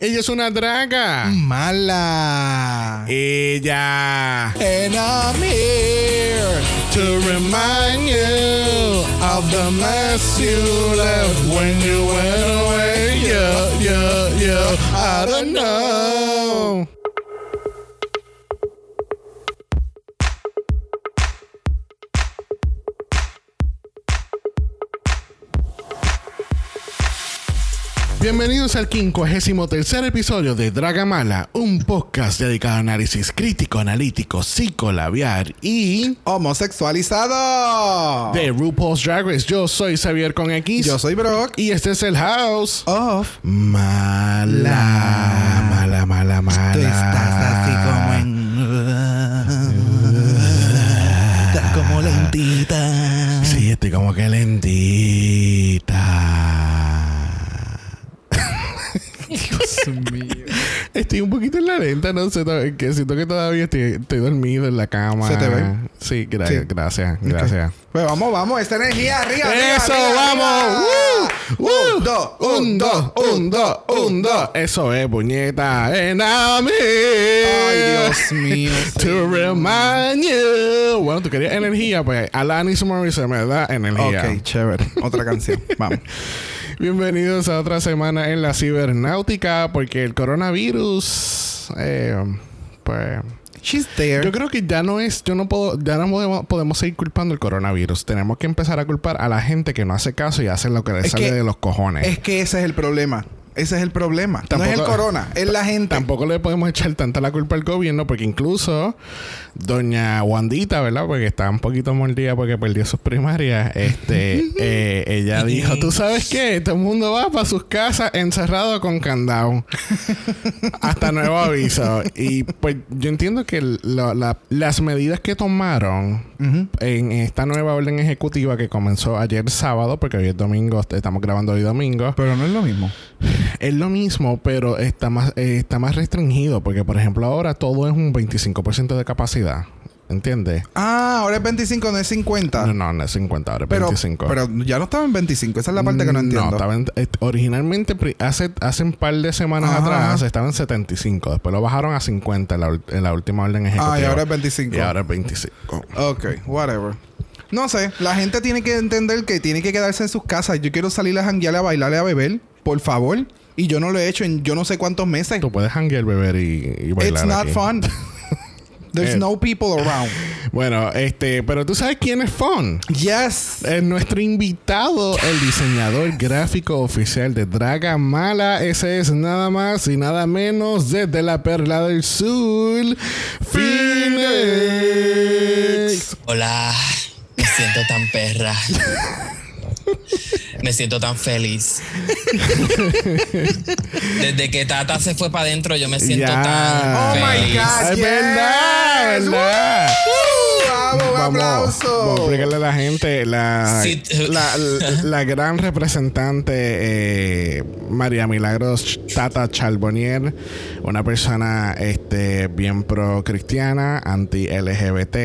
Ella es una draga. Mala. Ella. And I'm here To remind you of the mess you left when you went away. Yeah, yeah, yeah. I don't know. Bienvenidos al 53 episodio de Dragamala, un podcast dedicado a análisis crítico, analítico, psicolabiar y homosexualizado. de RuPaul's Drag Race. Yo soy Xavier con X. Yo soy Brock. Y este es el house. Off. Mala, mala, mala, mala. Tú estás así como en. Estás como lentita. Sí, estoy como que lentita. Dios mío. Estoy un poquito en la lenta, no sé, que siento que todavía estoy, estoy dormido en la cama. ¿Se te ve? Sí, gra- Sí. gracias, gracias. Pues vamos, vamos. Esta energía arriba. arriba, Eso, arriba, vamos. Un, dos, Un, dos, un, dos, un, dos. Eso es, puñeta. And I'm here Ay, Dios mío. To remind you. Bueno, tú querías energía, pues Alanis Morissette me da energía. Ok, chévere. Otra canción. Vamos. Bienvenidos a otra semana en la cibernáutica, porque el coronavirus, eh, pues, She's there. yo creo que ya no es, yo no puedo, ya no podemos, podemos seguir culpando el coronavirus. Tenemos que empezar a culpar a la gente que no hace caso y hace lo que le sale que- de los cojones. Es que ese es el problema. Ese es el problema. no es el corona, es la gente. Tampoco le podemos echar tanta la culpa al gobierno porque incluso doña Wandita, ¿verdad? Porque está un poquito mordida porque perdió sus primarias. Este, eh, ella dijo, ¿tú sabes qué? Todo el mundo va para sus casas encerrado con candado. Hasta nuevo aviso. Y pues yo entiendo que lo- la- las medidas que tomaron en esta nueva orden ejecutiva que comenzó ayer sábado, porque hoy es domingo, estamos grabando hoy domingo. Pero no es lo mismo. Es lo mismo, pero está más, eh, está más restringido. Porque, por ejemplo, ahora todo es un 25% de capacidad. ¿Entiendes? Ah, ahora es 25, no es 50. No, no, no es 50, ahora es pero, 25. pero ya no estaba en 25. Esa es la parte que no entiendo. No, estaba en- eh, originalmente, hace, hace un par de semanas Ajá. atrás, estaba en 75. Después lo bajaron a 50 en la, en la última orden ejecutiva. ah, y ahora es 25. Y ahora es 25. Ok, whatever. No sé, la gente tiene que entender que tiene que quedarse en sus casas. Yo quiero salir a janguear, a bailar, a beber, por favor. Y yo no lo he hecho en yo no sé cuántos meses. Tú puedes hanguear, beber y, y bailar It's not aquí. fun. There's Eh. no people around. Bueno, este... Pero tú sabes quién es fun. Yes. Eh, nuestro invitado, el diseñador gráfico oficial de Draga Mala, ese es nada más y nada menos desde la Perla del Sur, Phoenix. Hola, me siento tan perra. Me siento tan feliz. Desde que Tata se fue para adentro, yo me siento Ya. tan Oh my. God. Es Yes. verdad, es verdad. Vamos, un Vamos, aplauso. vamos a explicarle a la gente la, Sí. la, la- la gran representante eh, María Milagros Tata Charbonnier, una persona este bien pro cristiana, anti LGBT,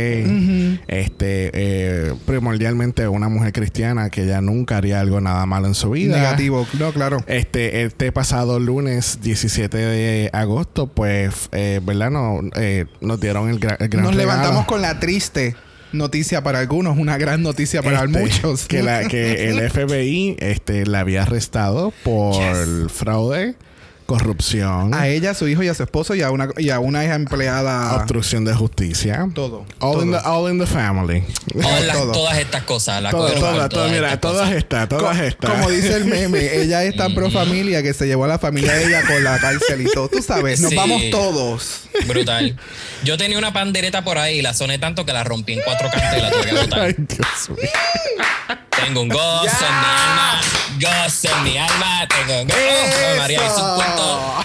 este eh, primordialmente una mujer cristiana que ya nunca haría algo nada malo en su vida. Negativo. No, claro. Este, este pasado lunes 17 de agosto, pues, eh, ¿verdad? No, eh, nos dieron el, gra- el gran Nos regalo. levantamos con la triste noticia para algunos, una gran noticia para Este, muchos. Que, la, que el FBI este, la había arrestado por fraude, corrupción, A ella, a su hijo y a su esposo y a una, y a una hija empleada. obstrucción de justicia. Todo. All, In the, all in the family. Todas, Todo. todas estas cosas. La Todo, por todo, mira, estas todas estas, todas Co- estas. Como dice el meme, ella es tan pro familia que se llevó a la familia de ella con la cárcel y todo. Tú sabes, nos Sí. vamos todos. Brutal. Yo tenía una pandereta por ahí y la soné tanto que la rompí en cuatro cantos y la tuve que botar. Ay, Dios mío. Tengo un gozo en mi alma. Gozo en mi alma. Tengo un gozo. María hizo punto.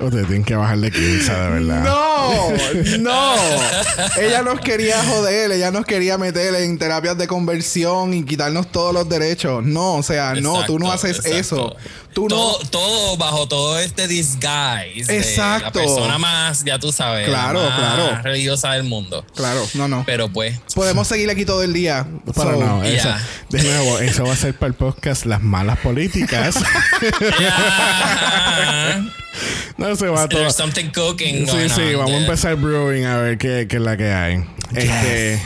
Ustedes usted tienen que bajarle 15, de verdad. No, No, ella nos quería joder, ella nos quería meter en terapias de conversión y quitarnos todos los derechos. No, o sea, no, tú no haces exacto. eso. Tú todo, no. todo bajo todo este disguise. de Exacto. la persona más, ya tú sabes. Claro, la más claro. religiosa del mundo. Claro, no, no. Pero pues. Podemos seguir aquí todo el día. Pero So, no, eso, yeah. de nuevo, eso va a ser para el podcast Las Malas Políticas. Yeah. No se va todo. There's something cooking. Sí, sí, on vamos a empezar brewing a ver qué, qué es la que hay. Este,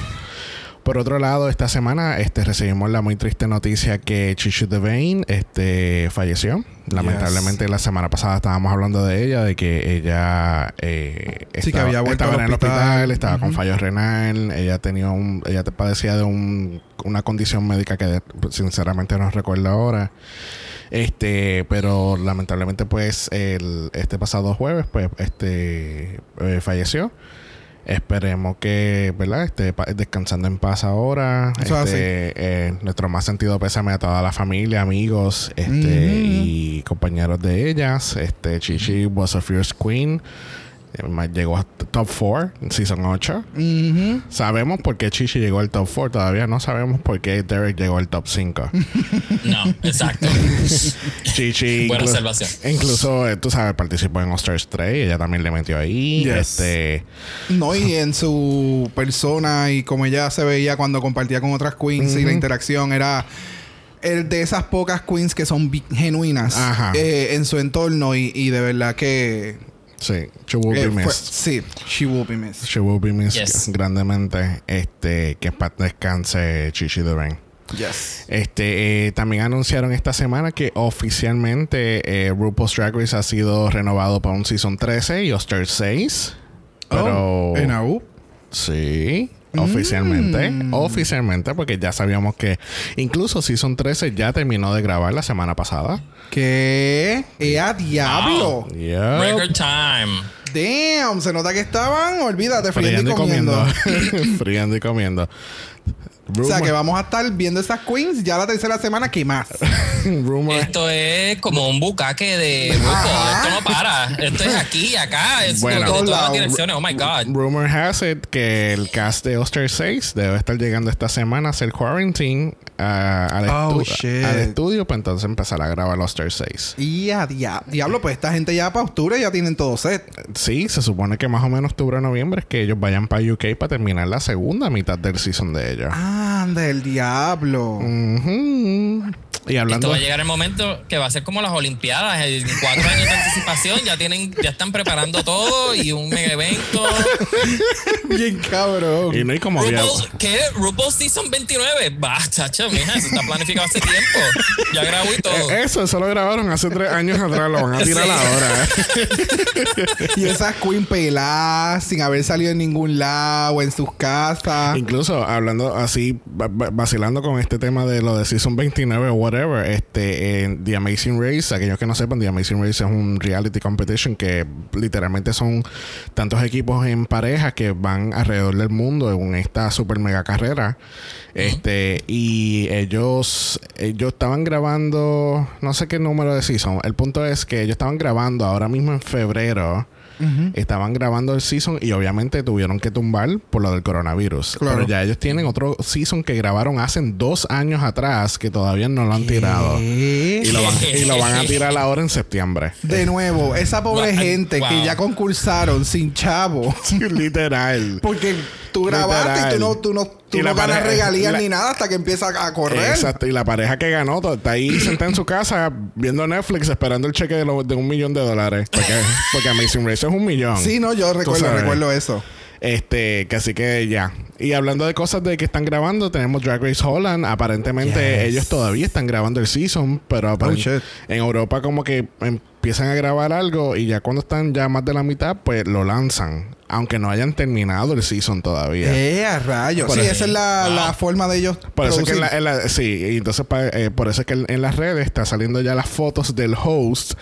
por otro lado, esta semana este, recibimos la muy triste noticia que Chichu Devane este, falleció. Lamentablemente la semana pasada estábamos hablando de ella, de que ella eh, Sí, que estaba, había vuelto estaba en el hospital. hospital, estaba con fallo renal, ella tenía un, ella te- padecía de un, una condición médica que sinceramente no recuerdo ahora. Este, pero lamentablemente, pues, el, este pasado jueves, pues, este, eh, falleció. Esperemos que, ¿verdad? Esté descansando en paz ahora. Eso este, eh, nuestro más sentido pésame a toda la familia, amigos, este, y compañeros de ellas. Este, Chichi was a fierce queen. Eh, Llegó a top 4 en season 8. ujú. Sabemos por qué Chichi llegó al top 4. Todavía no sabemos por qué Derek llegó al top 5. No, exacto. Chichi. Buena inclu- observación. Incluso, eh, tú sabes, participó en All Stars 3. Ella también le metió ahí. Yes. Este. No, y en su persona y como ella se veía cuando compartía con otras queens y la interacción era el de esas pocas queens que son genuinas Ajá. eh, en su entorno y, y de verdad que Sí, she will eh, be fue- missed. sí, she will be missed. She will be missed Yes. grandemente. Este, que en paz descanse Chichi Duran. Yes. Este, eh, también anunciaron esta semana que oficialmente eh, RuPaul's Drag Race ha sido renovado para un Season 13 y Stars 6. Pero... Oh, en AU. Sí, oficialmente. Mm. Oficialmente, porque ya sabíamos que incluso Season 13 ya terminó de grabar la semana pasada. ¿Qué? ¡Eh, a diablo! Record time. Damn, se nota que estaban, olvídate, friendo y Friendo y comiendo. comiendo. Friendo y comiendo. O sea, Rumor- que vamos a estar viendo esas queens ya la tercera semana que más. rumor- Esto es como un bucaque de grupo. Ajá. Esto no para. Esto es aquí, acá. Es Bueno. de todas las Todos direcciones. Oh my God. Rumor has it que el cast de Oster 6 debe estar llegando esta semana a hacer quarantine ah, al, Oh, estu- shit. al estudio para entonces empezar a grabar Oster 6. Y a dia- diablo, pues esta gente ya para octubre ya tienen todo set. Sí, se supone que más o menos octubre o noviembre es que ellos vayan para UK para terminar la segunda mitad del season de ellos. Anda, el diablo. Y Esto hablando. va a llegar el momento que va a ser como las Olimpiadas. En cuatro años de anticipación ya tienen, ya están preparando todo y un mega evento. Bien cabrón. Y no hay como RuPaul's, ¿Qué? RuPaul Season 29. Va, chacho, mija, eso está planificado hace tiempo. Ya grabó y todo. Eh, Eso, eso lo grabaron hace tres años atrás, lo van a tirar Sí. ahora. Y esas queen peladas sin haber salido en ningún lado, en sus casas. Incluso hablando así, va- va- vacilando con este tema de lo de Season 29 o whatever, este, en The Amazing Race, aquellos que no sepan, The Amazing Race es un reality competition que literalmente son tantos equipos en pareja que van alrededor del mundo en esta super mega carrera. Este, y ellos, ellos estaban grabando, no sé qué número de season. El punto es que ellos estaban grabando ahora mismo en febrero. Estaban grabando el season y obviamente tuvieron que tumbar por lo del coronavirus. Claro. Pero ya ellos tienen otro season que grabaron hace dos años atrás que todavía no lo han tirado. Y lo, van, y lo van a tirar ahora en septiembre. De nuevo, esa pobre Wow. gente que ya concursaron sin chavo. Literal. Porque tú grabaste y tú no, tú no, tú Y no la ganas pareja- regalías la- ni nada hasta que empieza a correr. Exacto. Y la pareja que ganó está ahí sentada en su casa viendo Netflix esperando el cheque de, lo- de un millón de dólares. Porque, porque Amazing Race es un millón. Sí, no, yo recuerdo, recuerdo eso. Este, que así que ya. Y hablando de cosas de que están grabando, tenemos Drag Race Holland. Aparentemente Yes. ellos todavía están grabando el season, pero Oh, en Europa como que empiezan a grabar algo y ya cuando están ya más de la mitad, pues lo lanzan. Aunque no hayan terminado el season todavía. Eh, a rayos. Por Sí, eso- esa es la, Wow. la forma de ellos. Por eso es que en la, en la- sí, entonces pa- eh, por eso es que en, en las redes está saliendo ya las fotos del host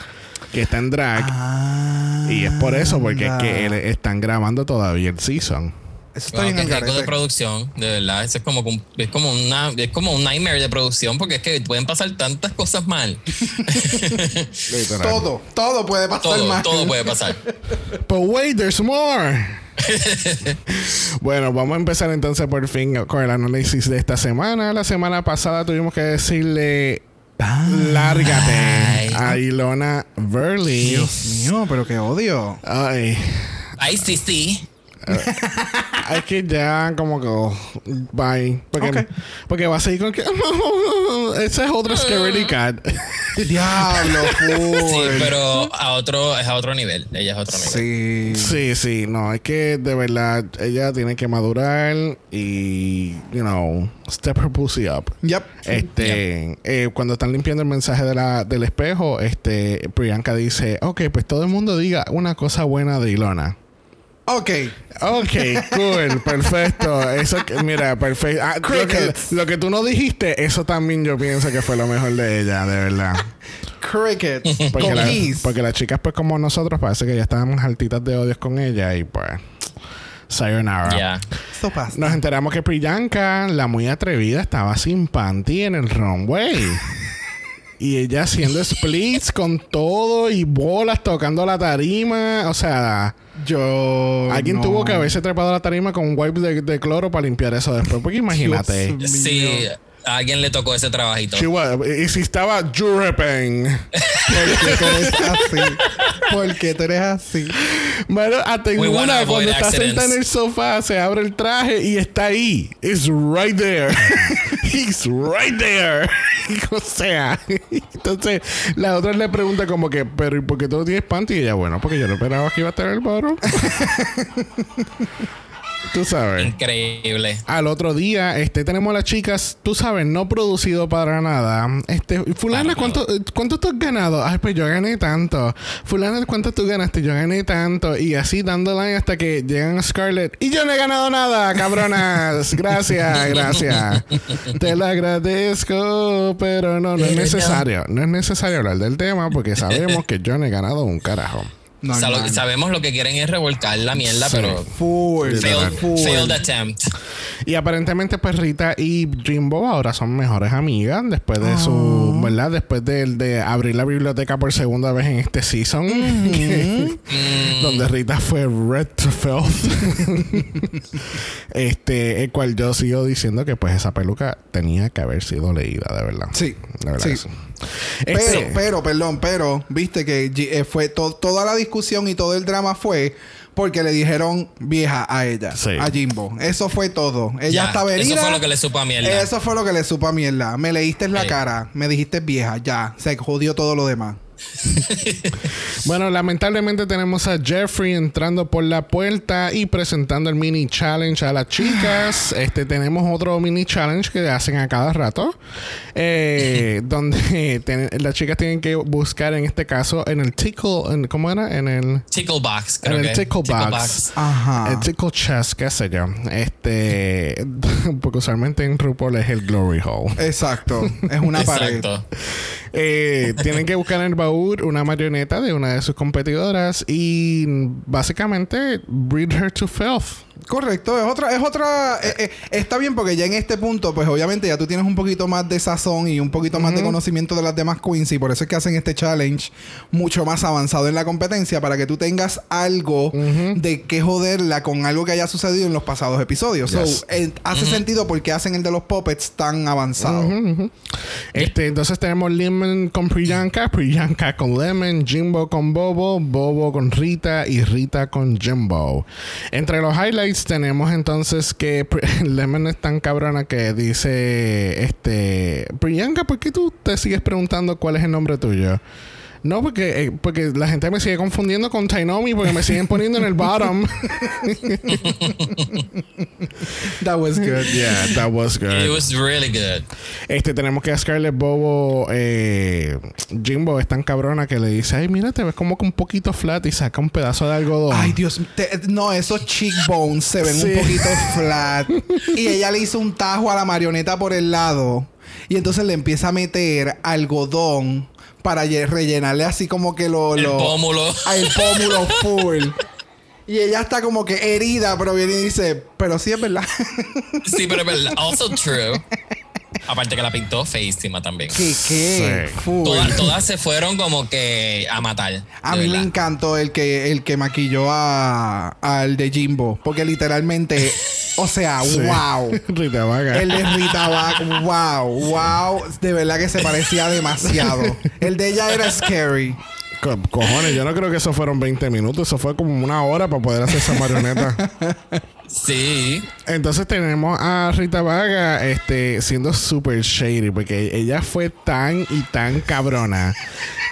que está en drag. Ah, y es por eso, porque es que él- están grabando todavía el season. Eso está Wow, bien de producción, de verdad. Eso es como, un- es como una, es como un nightmare de producción porque es que pueden pasar tantas cosas mal. Todo, todo puede pasar todo, mal. todo puede pasar. But wait, there's more. bueno, vamos a empezar entonces por fin con el análisis de esta semana. La semana pasada tuvimos que decirle lárgate a Ilona Verley. Dios mío, pero qué odio. Ay, Ay, sí, sí. es que ya como que oh, bye. Porque, porque va a seguir con que ese es otro Scary Cat. Diablo, full. Sí, pero a otro, es a otro nivel. Ella es a otro nivel. Sí. Sí, sí, no, es que de verdad ella tiene que madurar y, you know, step her pussy up. Yep. Este, eh, cuando están limpiando el mensaje de la, del espejo, este, Priyanka dice, ok, pues todo el mundo diga una cosa buena de Ilona. Ok. Ok, cool, perfecto. Eso, que- mira, perfecto. Ah, lo, que, Crickets. lo que tú no dijiste, eso también yo pienso que fue lo mejor de ella, de verdad. Cricket. Porque, la- porque las chicas, pues como nosotros, parece que ya estaban altitas de odios con ella y pues, sayonara. Ya. Esto pasa. Nos enteramos que Priyanka, la muy atrevida, estaba sin panty en el runway. y ella haciendo splits con todo y bolas tocando la tarima. O sea, Yo. alguien no. tuvo que haberse trepado a la tarima con un wipe de, de cloro para limpiar eso después. Porque imagínate. Dios Sí, a alguien le tocó ese trabajito. Chihuahua, y si estaba dripping. ¿Por qué tú eres así? ¿Por qué tú eres así? Bueno, una, cuando está sentada en el sofá, se abre el traje y está ahí. It's right there. He's right there. o sea, entonces la otra le pregunta como que, pero ¿y por qué tú no tienes panty? Y ella, bueno, porque yo no esperaba que iba a estar el bottom. Tú sabes. Increíble. Al otro día, este, tenemos a las chicas, tú sabes, no producido para nada. Este, fulana, ¿cuánto, ¿cuánto tú has ganado? Ay, pues yo gané tanto. Fulana, ¿cuánto tú ganaste? Yo gané tanto. Y así dándole hasta que llegan a Scarlett. Y yo no he ganado nada, cabronas. Gracias, gracias. Te lo agradezco, pero no, no es necesario. No es necesario hablar del tema porque sabemos que yo no he ganado un carajo. No, Sa- lo- sabemos lo que quieren es revolcar la mierda, Sí. pero Full. failed, full. failed attempt. Y aparentemente, pues Rita y Jimbo ahora son mejores amigas después de su, ¿verdad? Después de, de abrir la biblioteca por segunda vez en este season, que- donde Rita fue red to filth. este, el cual yo sigo diciendo que pues esa peluca tenía que haber sido leída, de verdad. Sí. De verdad Sí. Sí. Pero, Este- pero, perdón, pero, viste que eh, fue to- toda la discusión y todo el drama fue porque le dijeron vieja a ella, Sí. a Jimbo. Eso fue todo. Ella Ya, estaba herida. Eso fue lo que le supo a mierda. Eso fue lo que le supo a mierda. Me leíste en la cara, me dijiste vieja, ya. Se jodió todo lo demás. Bueno, lamentablemente tenemos a Jeffrey entrando por la puerta y presentando el mini challenge a las chicas. Este tenemos otro mini challenge que hacen a cada rato, eh, donde ten- las chicas tienen que buscar en este caso en el tickle, en- ¿cómo era? En el Tickle box, en el que. tickle box. Ajá. El tickle chest, qué sé yo. Este, porque usualmente en RuPaul es el glory hole. Exacto. Es una pared. Exacto. Eh, tienen que buscar en el baúl una marioneta de una de sus competidoras y básicamente breed her to filth. Correcto, es otra, es otra, eh, eh, está bien porque ya en este punto, pues obviamente ya tú tienes un poquito más de sazón y un poquito más de conocimiento de las demás queens y por eso es que hacen este challenge mucho más avanzado en la competencia para que tú tengas algo de que joderla con algo que haya sucedido en los pasados episodios. Yes. So, eh, hace sentido porque hacen el de los puppets tan avanzado. Este, entonces tenemos Lemon con Priyanka, Priyanka con Lemon, Jimbo con Bobo, Bobo con Rita y Rita con Jimbo. Entre los highlights tenemos entonces que Lemon es tan cabrona que dice, este, Priyanka, ¿por qué tú te sigues preguntando cuál es el nombre tuyo? No, porque, eh, porque la gente me sigue confundiendo con Tainomi porque me siguen poniendo en el bottom. That was good. yeah, that was good. It was really good. Este, tenemos que a Scarlett Bobo, eh, Jimbo es tan cabrona que le dice, ay, mira, te ves como que un poquito flat y saca un pedazo de algodón. Ay, Dios, te- no, esos cheekbones se ven Sí. un poquito flat. Y ella le hizo un tajo a la marioneta por el lado. Y entonces le empieza a meter algodón para rellenarle así como que lo... El lo- pómulo. a el pómulo full. Y ella está como que herida, pero viene y dice, pero sí es verdad. Sí, pero es verdad. Also true. Aparte que la pintó feísima también. ¿Qué? ¿Qué? Sí. Todas, todas se fueron como que a matar. A mí me verdad. encantó el que, el que maquilló a, al de Jimbo. Porque literalmente, o sea, Sí. wow. Rita Vaga. El de Rita Vac, wow, wow. De verdad que se parecía demasiado. El de ella era scary. Co- cojones, yo no creo que eso fueron 20 minutos. Eso fue como una hora para poder hacer esa marioneta. Sí. Entonces tenemos a Rita Vaga este, siendo super shady porque ella fue tan y tan cabrona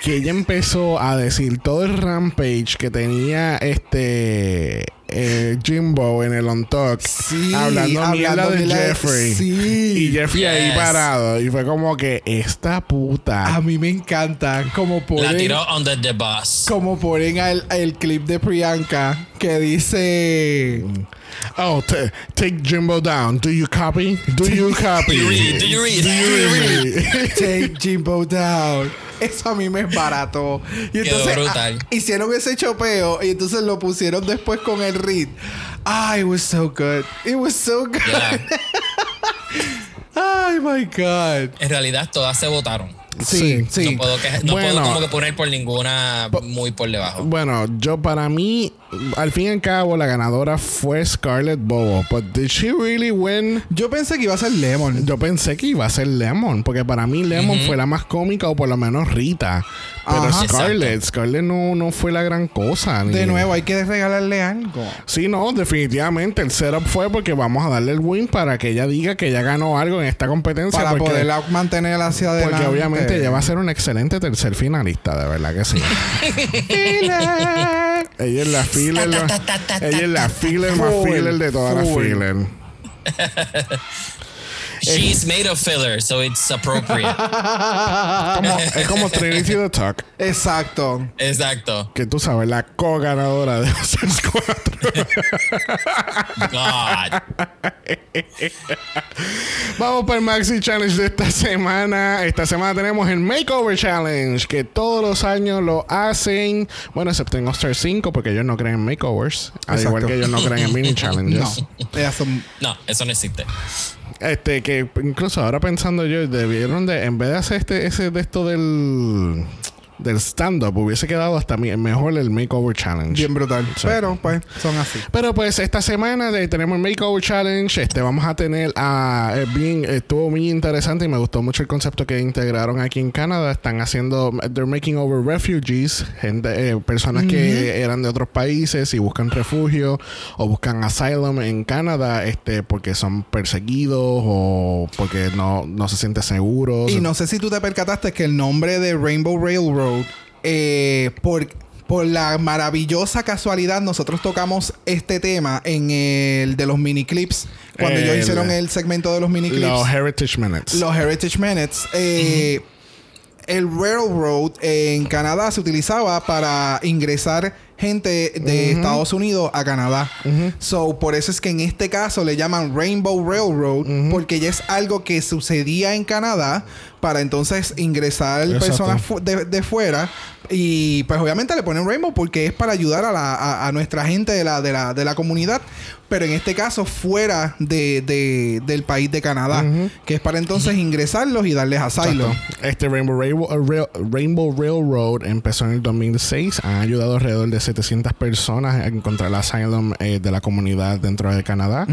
que ella empezó a decir todo el rampage que tenía este eh, Jimbo en el On Talk Sí, hablando, hablando de de- Jeffrey sí. y Jeffrey ahí parado y fue como que esta puta A mí me encanta como La ponen, tiró under the bus. como ponen al, el clip de Priyanka que dice... oh t- take Jimbo down do you copy do you copy Do you read? Do you read? Do you read? Take Jimbo down. Eso a mí me es barato. Y Quedó entonces brutal. ah, hicieron ese chopeo y entonces lo pusieron después con el read. Ah, it was so good. It was so good. Ya. Ay, my God. En realidad todas se votaron. Sí, sí. No puedo, que- no Bueno. puedo como que poner por ninguna muy por debajo. Bueno, yo para mí, al fin y al cabo, la ganadora fue Scarlett Bobo. But did she really win? Yo pensé que iba a ser Lemon. Yo pensé que iba a ser Lemon, porque para mí Lemon fue la más cómica o por lo menos Rita. Pero Ajá. Scarlett, Scarlett no, no fue la gran cosa. ni- De nuevo, hay que regalarle algo. Sí, no, definitivamente el setup fue porque vamos a darle el win para que ella diga que ella ganó algo en esta competencia. Para porque, poderla mantener hacia adelante. porque obviamente ella va a ser un excelente tercer finalista, de verdad que sí. Ella es la filler. Ella es la filler más filler de todas las filler. She's made of filler, so it's appropriate. Como- es como Trinity the Talk. Exacto. Exacto. Que tú sabes, la co-ganadora de Oscars 4. God. Vamos para el Maxi Challenge de esta semana. Esta semana tenemos el Makeover Challenge, que todos los años lo hacen. Bueno, excepto en All-Star 5, porque ellos no creen en makeovers. Al Exacto. igual que ellos no creen en mini challenges. No, eso no existe. Este, que incluso ahora pensando yo, debieron de, en vez de hacer este, ese de esto del, del stand-up, hubiese quedado hasta mejor el Makeover Challenge. bien brutal. Sí. Pero, pues, son así. Pero pues esta semana de- tenemos el Makeover Challenge. Este vamos a tener a eh, bien estuvo muy interesante y me gustó mucho el concepto que integraron aquí en Canadá. Están haciendo they're making over refugees, gente, eh, personas que eran de otros países y buscan refugio o buscan asylum en Canadá, este porque son perseguidos o porque no, no se sienten seguros. Y no sé si tú te percataste que el nombre de Rainbow Railroad, eh, por, por la maravillosa casualidad, nosotros tocamos este tema en el de los mini clips. Cuando ellos El- hicieron el segmento de los mini clips. Los Heritage Minutes. los Heritage Minutes. eh, El Railroad en Canadá se utilizaba para ingresar gente de Estados Unidos a Canadá. So, por eso es que en este caso le llaman Rainbow Railroad, porque ya es algo que sucedía en Canadá para entonces ingresar Exacto. personas fu- de, de fuera. Y pues obviamente le ponen Rainbow porque es para ayudar a, la- a- a nuestra gente de la, de, la, de la comunidad. Pero en este caso fuera de, de- del país de Canadá. Que es para entonces ingresarlos y darles asilo. Exacto. Este Rainbow, Railroad, uh, Rail- Rainbow Railroad empezó en el 2006. Han ayudado alrededor de 700 personas a encontrar el asylum eh, de la comunidad dentro de Canadá.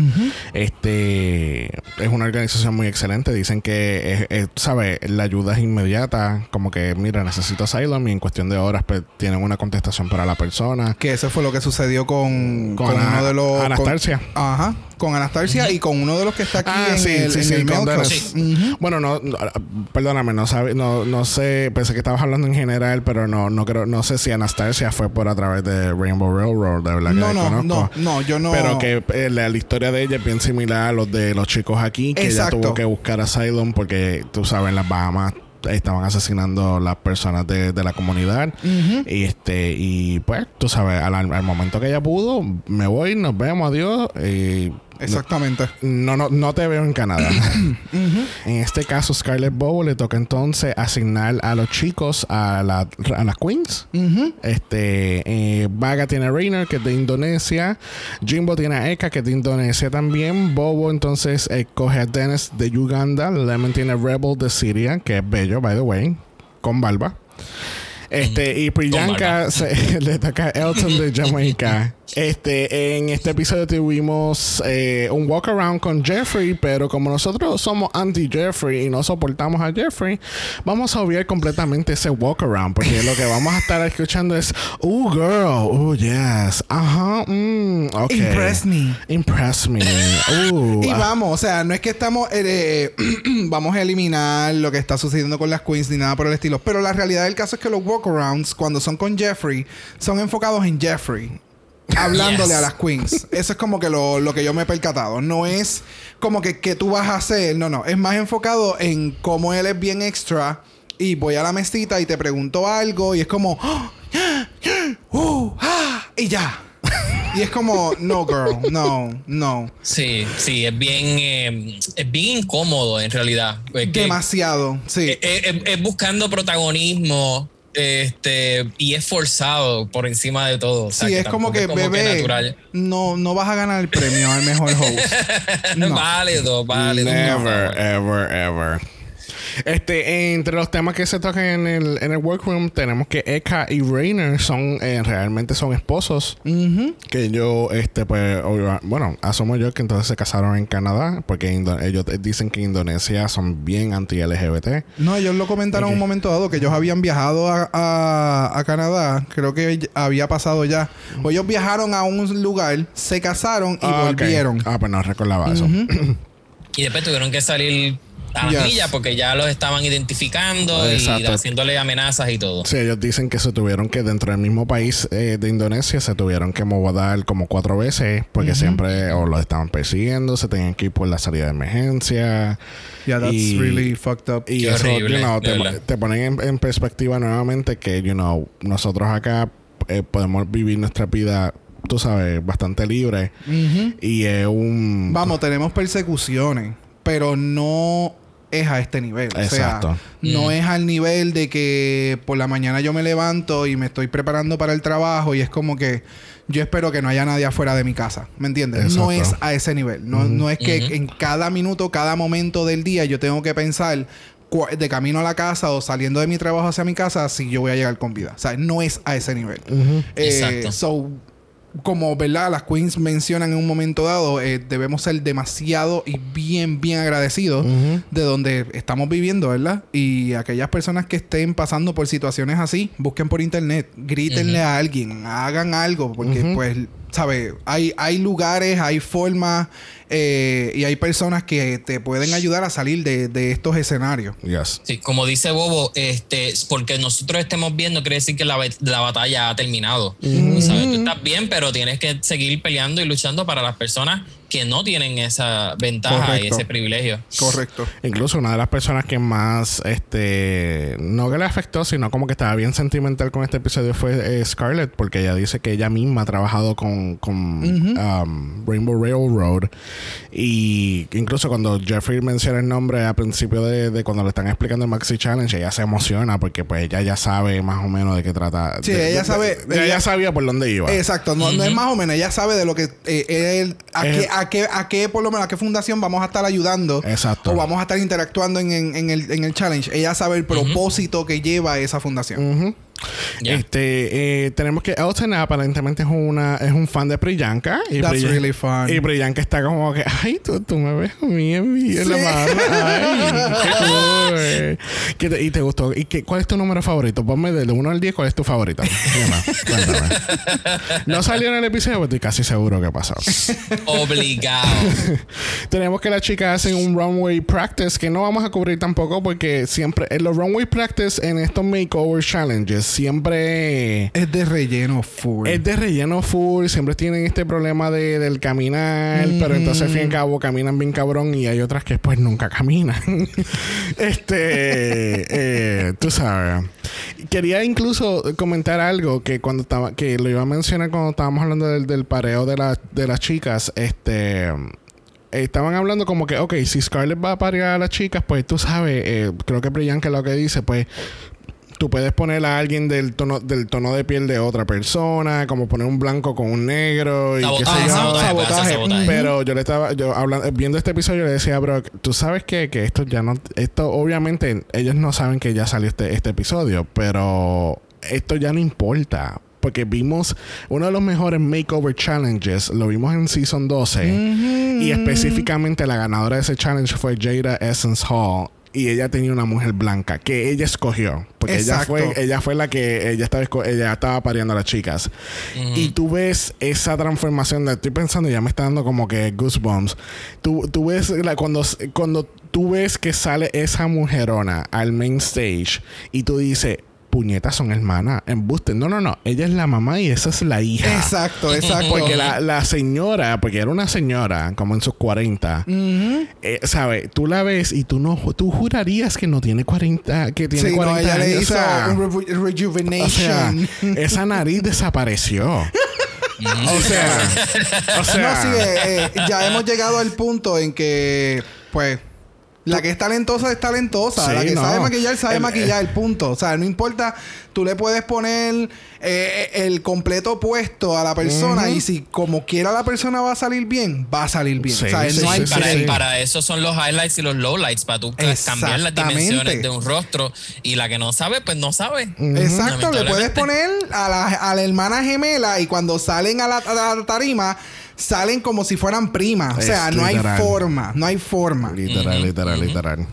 Este es una organización muy excelente. Dicen que, es- es, ¿sabe? La ayuda es inmediata. Como que, mira, necesito asylum y en cuestión de horas pues, tienen una contestación para la persona. Que eso fue lo que sucedió con, Con con Ana- uno de los. con- Anastasia. ajá. Con Anastasia y con uno de los que está aquí Ah, en sí, el, sí, en sí, el con Dennis. Bueno, no, no, perdóname, no sabe, no, no sé, pensé que estabas hablando en general, pero no, no creo, no sé si Anastasia fue por a través de Rainbow Railroad, de verdad que No, no, no, no, yo no. Pero que eh, la, la historia de ella es bien similar a los de los chicos aquí, que Exacto. ella tuvo que buscar asylum porque tú sabes, en las Bahamas estaban asesinando las personas de, de la comunidad. Y este y pues tú sabes al, al momento que ella pudo me voy nos vemos adiós y Exactamente. No, no, no te veo en Canadá. En este caso, Scarlett Bobo le toca entonces asignar a los chicos a, la, a las queens. Este, eh, Vaga tiene a Rainer, que es de Indonesia. Jimbo tiene a Eka, que es de Indonesia también. Bobo entonces eh, coge a Dennis de Uganda. Lemon tiene a Rebel de Siria, que es bello, by the way, con barba. Este, y Priyanka se, le toca a Elton de Jamaica. Este, en este episodio tuvimos eh, un walk around con Jeffrey, pero como nosotros somos anti-Jeffrey y no soportamos a Jeffrey, vamos a obviar completamente ese walk around, porque lo que vamos a estar escuchando es, oh girl, oh yes, ajá, mm, okay. Impress me. Impress me. Uh, Y ah. vamos, o sea, no es que estamos eh, vamos a eliminar lo que está sucediendo con las queens ni nada por el estilo, pero la realidad del caso es que los walkarounds cuando son con Jeffrey son enfocados en Jeffrey. Hablándole Yes. a las queens. Eso es como que lo, lo que yo me he percatado. No es como que, que tú vas a hacer. No, no. Es más enfocado en cómo él es bien extra. Y voy a la mesita y te pregunto algo. Y es como. "Uh, ah", y ya. y es como. No, girl. No, no. Sí, sí, es bien, eh, es bien incómodo en realidad. Es que- Demasiado. Sí. es, es- es buscando protagonismo este y es forzado por encima de todo. O sea, Sí, es como que, bebé, natural. no, no vas a ganar el premio al mejor host. No. válido, válido. Never, ever, ever. Este, entre los temas que se tocan en el, en el workroom, tenemos que Eka y Rainer son eh, realmente son esposos. Que yo, este, pues, bueno, asumo yo que entonces se casaron en Canadá, porque Indo- ellos dicen que Indonesia son bien anti-LGBT. No, ellos lo comentaron en un momento dado que ellos habían viajado a, a- a Canadá. Creo que había pasado ya. O ellos viajaron a un lugar, se casaron y Ah, volvieron. Ah, pues no recordaba eso. Y después tuvieron que salir a las Yes. millas porque ya los estaban identificando Exacto. y haciéndole amenazas y todo. Sí, ellos dicen que se tuvieron que, dentro del mismo país eh, de Indonesia, se tuvieron que mover como cuatro veces porque siempre o los estaban persiguiendo, se tenían que ir por la salida de emergencia. Yeah, that's Y- really fucked up. Y Qué eso, horrible, you know, te, ponen en, en perspectiva nuevamente que, you know, nosotros acá eh, podemos vivir nuestra vida, tú sabes, bastante libre. Y es un... Vamos, tenemos persecuciones, pero no es a este nivel. Exacto. O sea, no Mm. es al nivel de que por la mañana yo me levanto y me estoy preparando para el trabajo y es como que yo espero que no haya nadie afuera de mi casa. ¿Me entiendes? No es a ese nivel. No, no es que en cada minuto, cada momento del día yo tengo que pensar de camino a la casa o saliendo de mi trabajo hacia mi casa si yo voy a llegar con vida. O sea, no es a ese nivel. Eh, Exacto. so, como, ¿verdad? Las queens mencionan en un momento dado, eh, debemos ser demasiado y bien, bien agradecidos de donde estamos viviendo, ¿verdad? Y aquellas personas que estén pasando por situaciones así, busquen por internet, grítenle a alguien, hagan algo, porque pues, ¿sabes? Hay, hay lugares, hay formas eh, y hay personas que te pueden ayudar a salir de, de estos escenarios. Yes. Sí, como dice Bobo, este, porque nosotros estemos viendo quiere decir que la, la batalla ha terminado. Sabes, tú estás bien, pero tienes que seguir peleando y luchando para las personas que no tienen esa ventaja y ese privilegio. Correcto. Incluso una de las personas que más, este, no que le afectó, sino como que estaba bien sentimental con este episodio fue eh, Scarlett, porque ella dice que ella misma ha trabajado con, con um, Rainbow Railroad. Y incluso cuando Jeffrey menciona el nombre al principio de, de cuando le están explicando el Maxi Challenge, ella se emociona porque pues ella ya sabe más o menos de qué trata. Sí, De- ella de- sabe- de- ella, ella- sabía por dónde iba. Exacto, no, no es más o menos, ella sabe de lo que eh, él, a, Eh. qué, a, qué, a qué, por lo menos, a qué fundación vamos a estar ayudando. Exacto. O vamos a estar interactuando en, en- en el, en el challenge. Ella sabe el propósito que lleva esa fundación. Este, eh, tenemos que Elton aparentemente es una es un fan de Priyanka y, That's Priyan- really fun. y Priyanka está como que ay tú, tú me ves a mí en, mi- en la mano ay qué cool. ¿Qué te- y te gustó y qué, cuál es tu número favorito ponme del 1 al 10 cuál es tu favorito cuéntame. No salió en el episodio pero estoy casi seguro que pasó. Obligado. tenemos que las chicas hacen un runway practice que no vamos a cubrir tampoco porque siempre en los runway practice en estos makeover challenges siempre Es de relleno full. es de relleno full, siempre tienen este problema de, del caminar, pero entonces al fin y al cabo caminan bien cabrón y hay otras que pues nunca caminan. este, eh, tú sabes. Quería incluso comentar algo que cuando estaba, que lo iba a mencionar cuando estábamos hablando del, del pareo de, la- de las chicas, este, estaban hablando como que, ok, si Scarlett va a parir a las chicas, pues tú sabes, eh, creo que Priyanka lo que dice, pues tú puedes poner a alguien del tono del tono de piel de otra persona, como poner un blanco con un negro y qué sé yo. Sabotaje, Pero yo le estaba yo hablando viendo este episodio le decía, "Bro, tú sabes que, que esto ya no esto obviamente ellos no saben que ya salió este este episodio, pero esto ya no importa porque vimos uno de los mejores makeover challenges, lo vimos en Season 12 y específicamente la ganadora de ese challenge fue Jada Essence Hall y ella tenía una mujer blanca que ella escogió porque ella fue ella fue la que ella estaba ella estaba pariendo a las chicas. Y tú ves esa transformación de, estoy pensando ya me está dando como que goosebumps. Tú, tú ves la, cuando cuando tú ves que sale esa mujerona al main stage y tú dices puñetas son hermanas. Embuste. No, no, no. Ella es la mamá y esa es la hija. Exacto, exacto. Porque la, señora, porque era una señora como en sus 40, eh, ¿sabes? Tú la ves y tú no, tú jurarías que no tiene 40, que tiene 40 ella años. Le hizo un rejuvenation. esa nariz desapareció. o sea, o sea. No, sí, eh, eh, ya hemos llegado al punto en que, pues la que es talentosa es talentosa. la que sabe maquillar, sabe maquillar, el punto. O sea, no importa, tú le puedes poner eh, el completo puesto a la persona y si como quiera la persona va a salir bien, va a salir bien. o sea, no hay para, para, eso son los highlights y los lowlights, para tú cambiar las dimensiones de un rostro. Y la que no sabe, pues no sabe. Exacto, le puedes poner a la, a la hermana gemela y cuando salen a la, a la tarima salen como si fueran primas. o sea, no hay forma, no hay forma. Literal, literal, literal.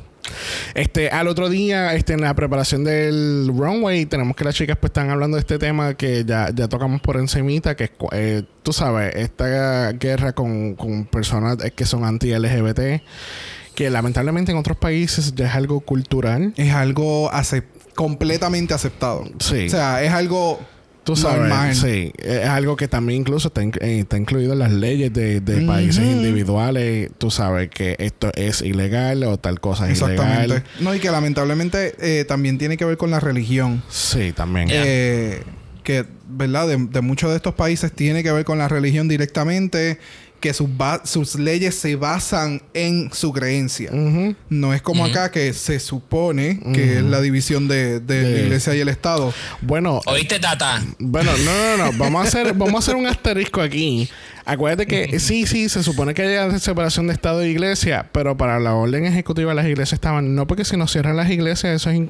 Este, al otro día, este, en la preparación del runway, tenemos que las chicas pues están hablando de este tema que ya, ya tocamos por encimita, que es, eh, tú sabes, esta guerra con, con personas que son anti-LGBT, que lamentablemente en otros países ya es algo cultural. Es algo completamente aceptado. Sí. O sea, es algo Tú sabes, sí. Es algo que también incluso está, eh, incluido en las leyes de, países individuales. Tú sabes que esto es ilegal o tal cosa es Exactamente. No, y que lamentablemente eh, también tiene que ver con la religión. Sí, también. Eh, que, ¿verdad? De, de, muchos de estos países tiene que ver con la religión directamente que sus, sus leyes se basan en su creencia. No es como acá que se supone que es la división de, de, la iglesia y el Estado. Bueno. ¿Oíste, Tata? Bueno, no, no, no. Vamos a hacer, vamos a hacer un asterisco aquí. Acuérdate que sí, sí, se supone que haya separación de Estado e Iglesia, pero para la orden ejecutiva las iglesias estaban, no porque si no cierran las iglesias, eso es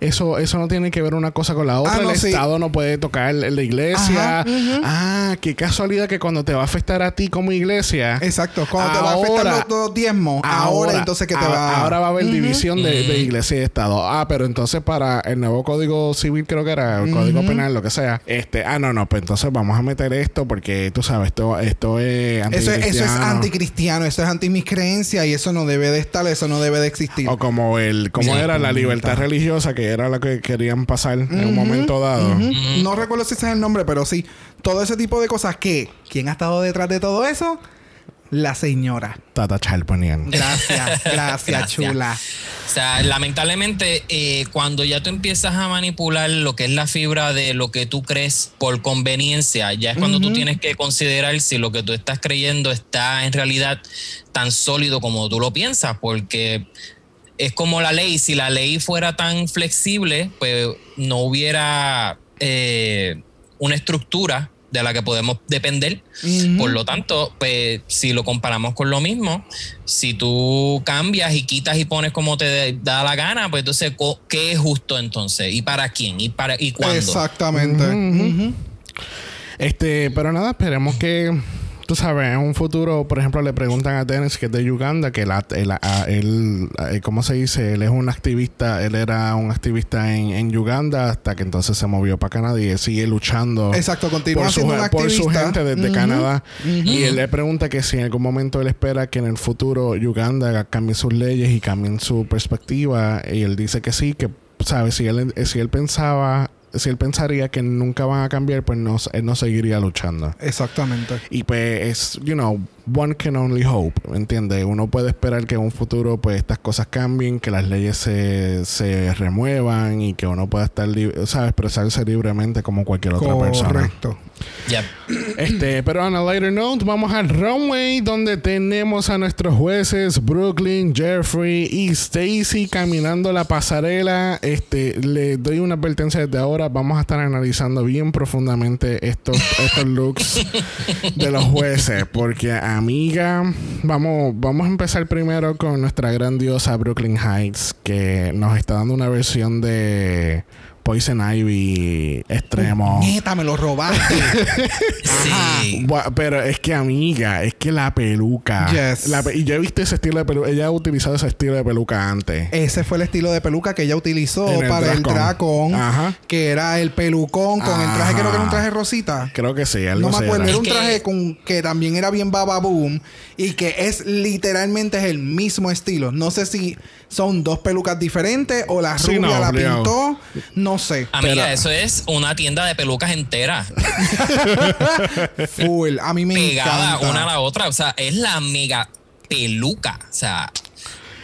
eso eso no tiene que ver una cosa con la otra. Ah, el Estado no puede tocar la iglesia. Ah, qué casualidad que cuando te va a afectar a ti como iglesia. Exacto, cuando te va a afectar los, diezmos, ahora, entonces que te va Ahora va a haber división de, iglesia y Estado. Ah, pero entonces para el nuevo Código Civil creo que era, el Código Penal, lo que sea. Este, ah, no, no, pues entonces vamos a meter esto porque tú sabes, esto esto es Eso, eso, es anticristiano, eso es anti mis creencias y eso no debe de estar, eso no debe de existir. O como el, como era la libertad religiosa, que era la que querían pasar en un momento dado. No recuerdo si ese es el nombre, pero sí. Todo ese tipo de cosas que, ¿quién ha estado detrás de todo eso? La señora. Tata Chalponian. Gracias, gracias, chula. O sea, lamentablemente, eh, cuando ya tú empiezas a manipular lo que es la fibra de lo que tú crees por conveniencia, ya es cuando tú tienes que considerar si lo que tú estás creyendo está en realidad tan sólido como tú lo piensas, porque es como la ley, si la ley fuera tan flexible, pues no hubiera eh, una estructura de la que podemos depender. Por lo tanto, pues, si lo comparamos con lo mismo, si tú cambias y quitas y pones como te da la gana, pues entonces, ¿qué es justo entonces? ¿Y para quién? ¿Y para y cuándo? Exactamente. Este, pero nada, esperemos que tú sabes, en un futuro, por ejemplo, le preguntan a Dennis, que es de Uganda, que la, él, eh, ¿cómo se dice? Él es un activista, él era un activista en, Uganda hasta que entonces se movió para Canadá y él sigue luchando. Exacto, continúa por, su, por su gente desde Canadá. Y él le pregunta que si en algún momento él espera que en el futuro Uganda cambie sus leyes y cambien su perspectiva. Y él dice que sí, que, ¿sabes? Si él, si él pensaba si él pensaría que nunca van a cambiar, pues no, él no seguiría luchando. Exactamente. Y pues es, you know, one can only hope, ¿me entiendes? Uno puede esperar que en un futuro pues estas cosas cambien, que las leyes se, se remuevan y que uno pueda estar libre, ¿sabes? Expresarse libremente como cualquier otra persona. Correcto. Yep. Este, pero on a lighter note, vamos al runway donde tenemos a nuestros jueces Brooklyn, Jeffrey y Stacy caminando la pasarela. Este, le doy una advertencia desde ahora. Vamos a estar analizando bien profundamente estos, estos looks de los jueces. Porque, amiga, vamos, vamos a empezar primero con nuestra grandiosa Brooklyn Heights, que nos está dando una versión de Poison Ivy extremo. Neta, me lo robaste. Sí. Pero es que, amiga, es que la peluca. Yes. la pe- y yo he visto ese estilo de peluca. Ella ha utilizado ese estilo de peluca antes. Ese fue el estilo de peluca que ella utilizó el para el Dracon. Dracon. Ajá. Que era el pelucón con el traje, creo que era un traje rosita. Creo que sí, algo No me acuerdo, era. era un traje con, que también era bien baba boom y que es literalmente es el mismo estilo. No sé si son dos pelucas diferentes o la Sí, rubia no, la obligado. pintó, no sé. Amiga, Pero- eso es una tienda de pelucas entera, Full, a mí me pegada encanta. una a la otra. O sea, es la mega peluca. O sea,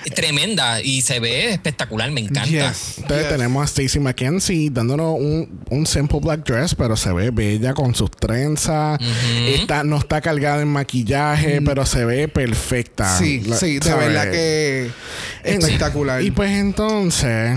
es tremenda y se ve espectacular, me encanta. Yes, Entonces yes. tenemos a Stacey McKenzie dándonos un, un simple black dress, pero se ve bella con sus trenzas. está, no está cargada en maquillaje, pero se ve perfecta. Mm. Sí, La- sí, de ¿sabes? verdad que espectacular. Y pues entonces.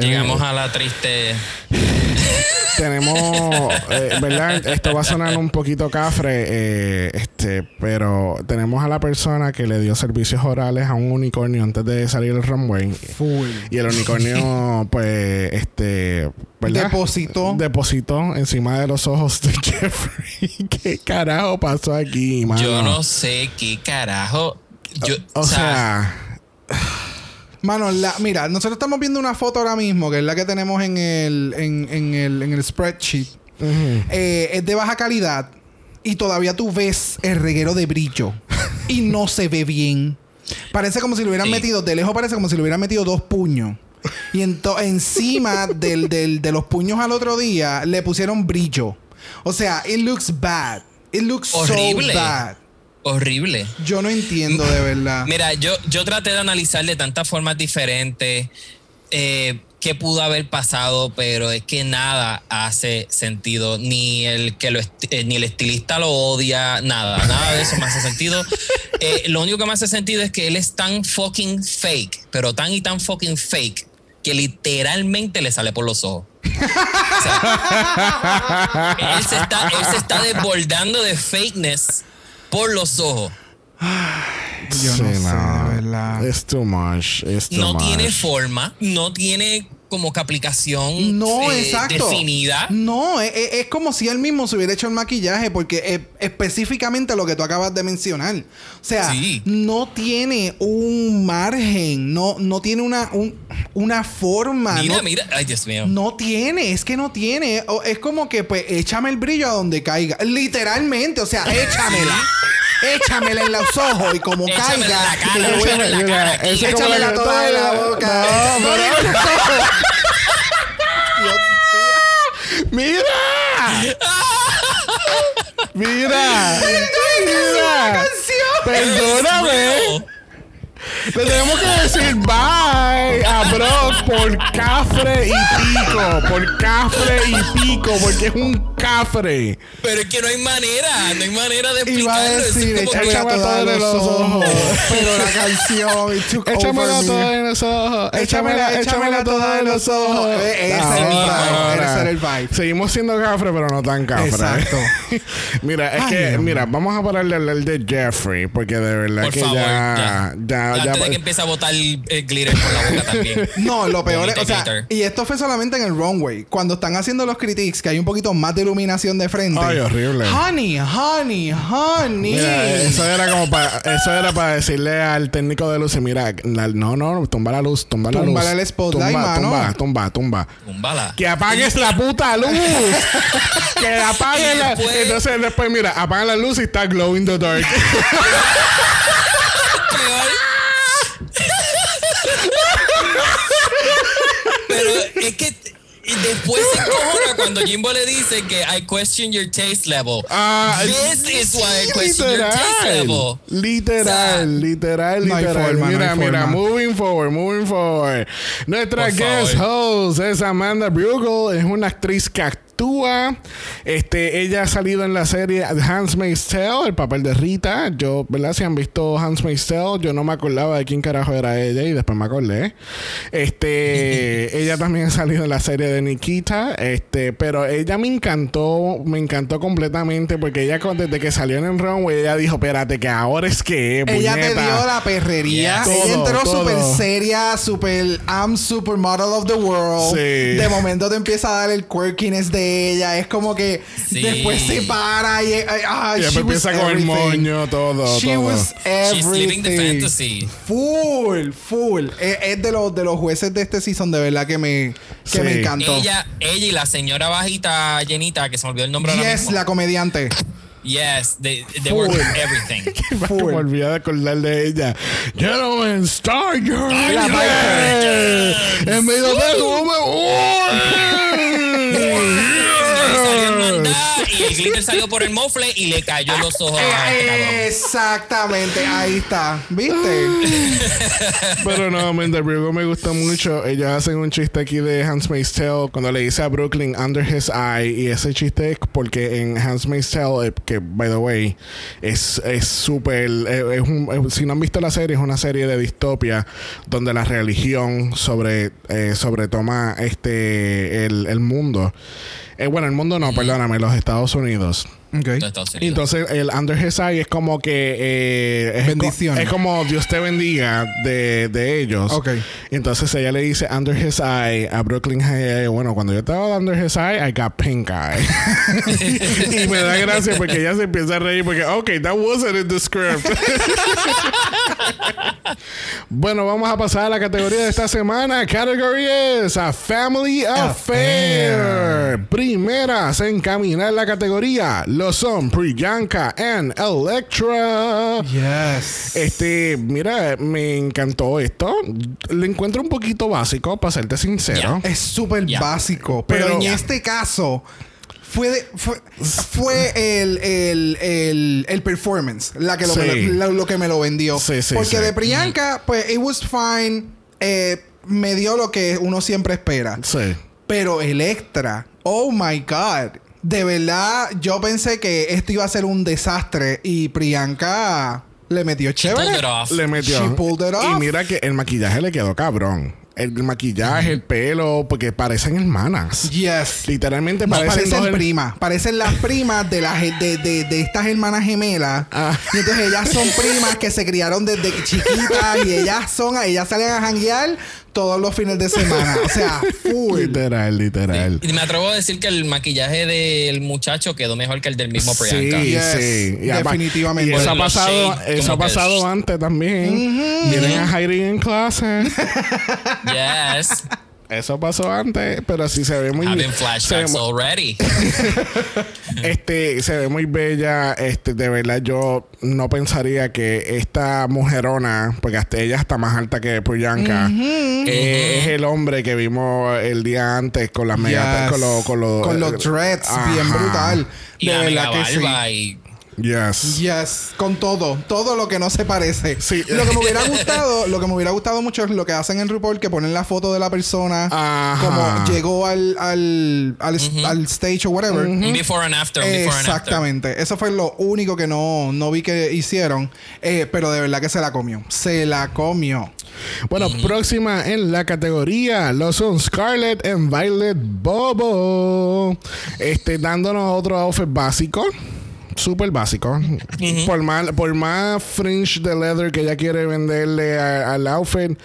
Llegamos a la triste. tenemos, eh, ¿verdad? Esto va a sonar un poquito cafre, eh, este, pero tenemos a la persona que le dio servicios orales a un unicornio antes de salir el runway. Full. Y el unicornio, pues, este, ¿verdad? Depositó. Depositó encima de los ojos de Jeffrey. ¿Qué carajo pasó aquí, mano? Yo no sé qué carajo. Yo, O sea, Mano, la, mira, nosotros estamos viendo una foto ahora mismo, que es la que tenemos en el, en, en el, en el spreadsheet. Eh, es de baja calidad y todavía tú ves el reguero de brillo y no se ve bien. Parece como si le hubieran Sí. metido, de lejos parece como si le hubieran metido dos puños. Y encima del, del- de los puños al otro día le pusieron brillo. O sea, it looks bad. It looks Horrible. so bad. Horrible. Yo no entiendo de verdad. Mira, yo, yo traté de analizar de tantas formas diferentes eh, qué pudo haber pasado, pero es que nada hace sentido. Ni el que lo eh, ni el estilista lo odia, nada, nada de eso me hace sentido. Eh, lo único que me hace sentido es que él es tan fucking fake, pero tan y tan fucking fake que literalmente le sale por los ojos. O sea, él, se está, él se está desbordando de fakeness por los ojos. Yo sí, no sé, de verdad. It's too much. It's too no much. tiene forma, no tiene como que aplicación No, eh, exacto. definida. No, es, es- es como si él mismo se hubiera hecho el maquillaje, porque es específicamente lo que tú acabas de mencionar. O sea, Sí. no tiene un margen, no, no tiene una, un- una forma. Mira, no, mira, ay Dios mío. no tiene, es que no tiene. O- Es como que, pues, échame el brillo a donde caiga. Literalmente, o sea, échamela. échamela en los ojos y como Échamela en caiga. la cara, que yo voy a- échamela en la cara aquí. Eso es como Échamela la- toda en la boca. No, pero- ojos. ¡Mira! ¡Mira! ¡Mira! ¡Perdóname! Le tenemos que decir bye a Brock por cafre y pico. Por cafre y pico, porque es un cafre. Pero es que no hay manera, no hay manera de Iba a explicarlo. decir, Échame toda todo en los ojos. Pero la canción, Échamela toda en los ojos. Échamela, échamela toda en los ojos. Eh, ese era el vibe, era el vibe. Seguimos siendo cafre, pero no tan cafre. Exacto. mira, es que, mira, vamos a parar de hablar de Jeffrey, porque de verdad que ya, ya, ya, Antes de que empiece a botar el, el glitter por la boca también. No, lo peor es, o sea, y esto fue solamente en el runway. Cuando están haciendo los critiques, que hay un poquito más de iluminación de frente. Ay, horrible. Honey, honey, honey. Mira, eso era como para eso era para decirle al técnico de luz, mira, la- no, no, tumba la luz, tumba la luz. Túmbale el spotlight, tumba, mano. tumba, tumba, tumba. Un bala. Que apagues la puta luz. que apagues la. después- Entonces después mira, apaga la luz y está glow in the dark. que de después se encojona cuando Jimbo le dice que I question your taste level. Ah, This is why I question your taste level. Literal, literal, No hay literal. forma, mira, hay mira, forma. moving forward, moving forward. Nuestra Por guest favor. host es Amanda Bugle, es una actriz que actúa. Este, ella ha salido en la serie Handmaid's Tale, el papel de Rita. Yo, ¿verdad? Si han visto Handmaid's Tale, yo no me acordaba de quién carajo era ella y después me acordé. Este, ella también ha salido en la serie de Nikita, este, pero ella me encantó, me encantó completamente porque ella desde que salió en el runway ella dijo, "Espérate, que ahora es que Ella te puñeta". dio la perrería. Yes. Ella Todo, entró todo. súper seria, súper I'm supermodel of the world. Sí. De momento te empieza a dar el quirkiness de ella. Es como que Sí. después se para y, ah, Y después empieza con el everything. moño, todo, She todo. was She's living the everything. fantasy. Full, full. Es, es de los de los jueces de este season de verdad que me que Sí. me encantó. Ella, ella y la señora bajita llenita, que se me olvidó el nombre yes, la comediante. Yes, they, they Full. were everything. Me Full. olvidé de acordar de ella. Gentlemen, start your La engine. En medio de cómo Y el glitter salió por el mofle y le cayó los ojos a cabrón. Exactamente, ahí está. ¿Viste? Pero no, Amanda Brugo me gustó mucho. Ellos hacen un chiste aquí de Handmaid's Tale cuando le dice a Brooklyn Under His Eye. Y ese chiste es porque en Handmaid's Tale, eh, que by the way, es es súper. eh, es un- eh, si no han visto la serie, es una serie de distopia donde la religión sobre, eh, sobretoma este, el, el mundo. Eh, bueno, el mundo no, perdóname, los Estados Unidos. Ok. De Estados Y Unidos. Entonces, el Under His Eye es como que. eh, es, Bendición. co- es como Dios te bendiga de, de ellos. Ok. Entonces, ella le dice Under His Eye a Brooklyn High. Bueno, cuando yo estaba Under His Eye, I got pink eye. y me da gracia porque ella se empieza a reír porque, ok, that wasn't in the script. bueno, vamos a pasar a la categoría de esta semana. Category es a Family Affair. Affair. Primeras en caminar la categoría lo son Priyanka and Electra. Yes. Este, mira, me encantó esto. Le encuentro un poquito básico, para serte sincero. Es súper básico. Pero, Pero- en este caso, fue, de- fue, fue el, el, el, el performance la que lo, Sí. me lo, lo- lo que me lo vendió. Sí, sí, Porque sí. de Priyanka, pues, it was fine. Eh, me dio lo que uno siempre espera. Sí. Pero Electra, oh my God. De verdad, yo pensé que esto iba a ser un desastre y Priyanka le metió chévere. Pulled it off. Le metió. She pulled it Y mira que el maquillaje le quedó cabrón. El maquillaje, el pelo, porque parecen hermanas. Yes. Literalmente No, parecen, parecen dos her- primas. Parecen las primas de, las, de, de, de estas hermanas gemelas. Ah. Y entonces ellas son primas que se criaron desde chiquitas y ellas son, ellas salen a janguear todos los fines de semana. O sea, full. Literal, literal. Y me atrevo a decir que el maquillaje del muchacho quedó mejor que el del mismo Priyanka. Sí, Yes, sí. Definitivamente. Y eso ha pasado, shades, eso ha pasado antes también. Miren a Heidi en clase. Yes. Eso pasó antes, pero sí se ve muy Having ve flashbacks already. Este se ve muy bella. Este, de verdad, yo no pensaría que esta mujerona, porque hasta ella está más alta que Priyanka, eh, es el hombre que vimos el día antes con las mega Yes. con los con los Con los dreads, bien brutal. Y de la verdad que sí. y Yes. Yes, con todo, todo lo que no se parece. Sí. Lo que me hubiera gustado, lo que me hubiera gustado mucho es lo que hacen en RuPaul, que ponen la foto de la persona Ajá. como llegó al, al, al, al stage o whatever. before and after, before and after. Exactamente. Eso fue lo único que no, no vi que hicieron. Eh, pero de verdad que se la comió. Se la comió. Bueno, próxima en la categoría lo son Scarlett and Violet Bobo. Este, dándonos otro outfit básico. Súper básico. por, más, por más fringe de leather que ella quiere venderle al outfit.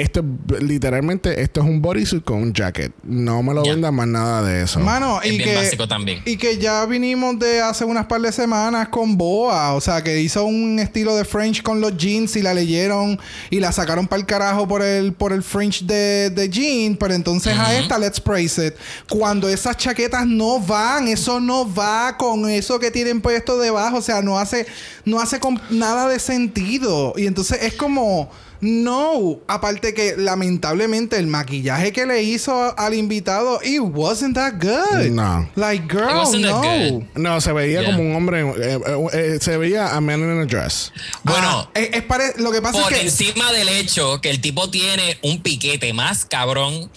Esto literalmente, esto es un bodysuit con un jacket. No me lo Ya. vendan más nada de eso. Mano, Es y bien que, básico también. y que ya vinimos de hace unas par de semanas con Boa. O sea, que hizo un estilo de French con los jeans y la leyeron y la sacaron para el carajo por el, por el French de, de jean. Pero entonces a esta, let's praise it. Cuando esas chaquetas no van, eso no va con eso que tienen puesto debajo. O sea, no hace, no hace con nada de sentido. Y entonces es como. No, aparte que lamentablemente el maquillaje que le hizo al invitado, it wasn't that good. No. Like, girl, wasn't that no. good. No, se veía Yeah. como un hombre. eh, eh, eh, se veía a man in a dress. Bueno, Ah, es, es pare- lo que pasa por es que encima del hecho que el tipo tiene un piquete más cabrón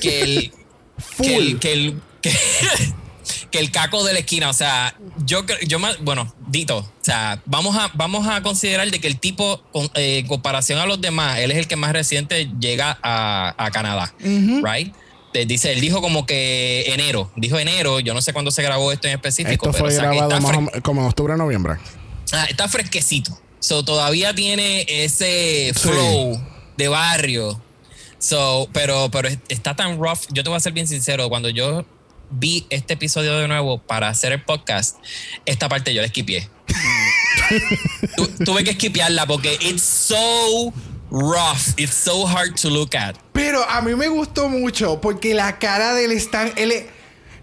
que el que el, que el, que, que el caco de la esquina. O sea, yo yo más, bueno, Dito, o sea, vamos a, vamos a considerar de que el tipo, con, eh, en comparación a los demás, él es el que más reciente llega a, a Canadá, right? Te Dice, él dijo como que enero, dijo enero, yo no sé cuándo se grabó esto en específico, Esto pero fue o sea, que grabado más o como en octubre, noviembre. Ah, está fresquecito. So, todavía tiene ese flow de barrio. So, pero, pero es- está tan rough. Yo te voy a ser bien sincero. Cuando yo vi este episodio de nuevo para hacer el podcast, esta parte yo la esquipié. Tu- tuve que esquipearla porque it's so rough. It's so hard to look at. Pero a mí me gustó mucho porque la cara del Stan, él es-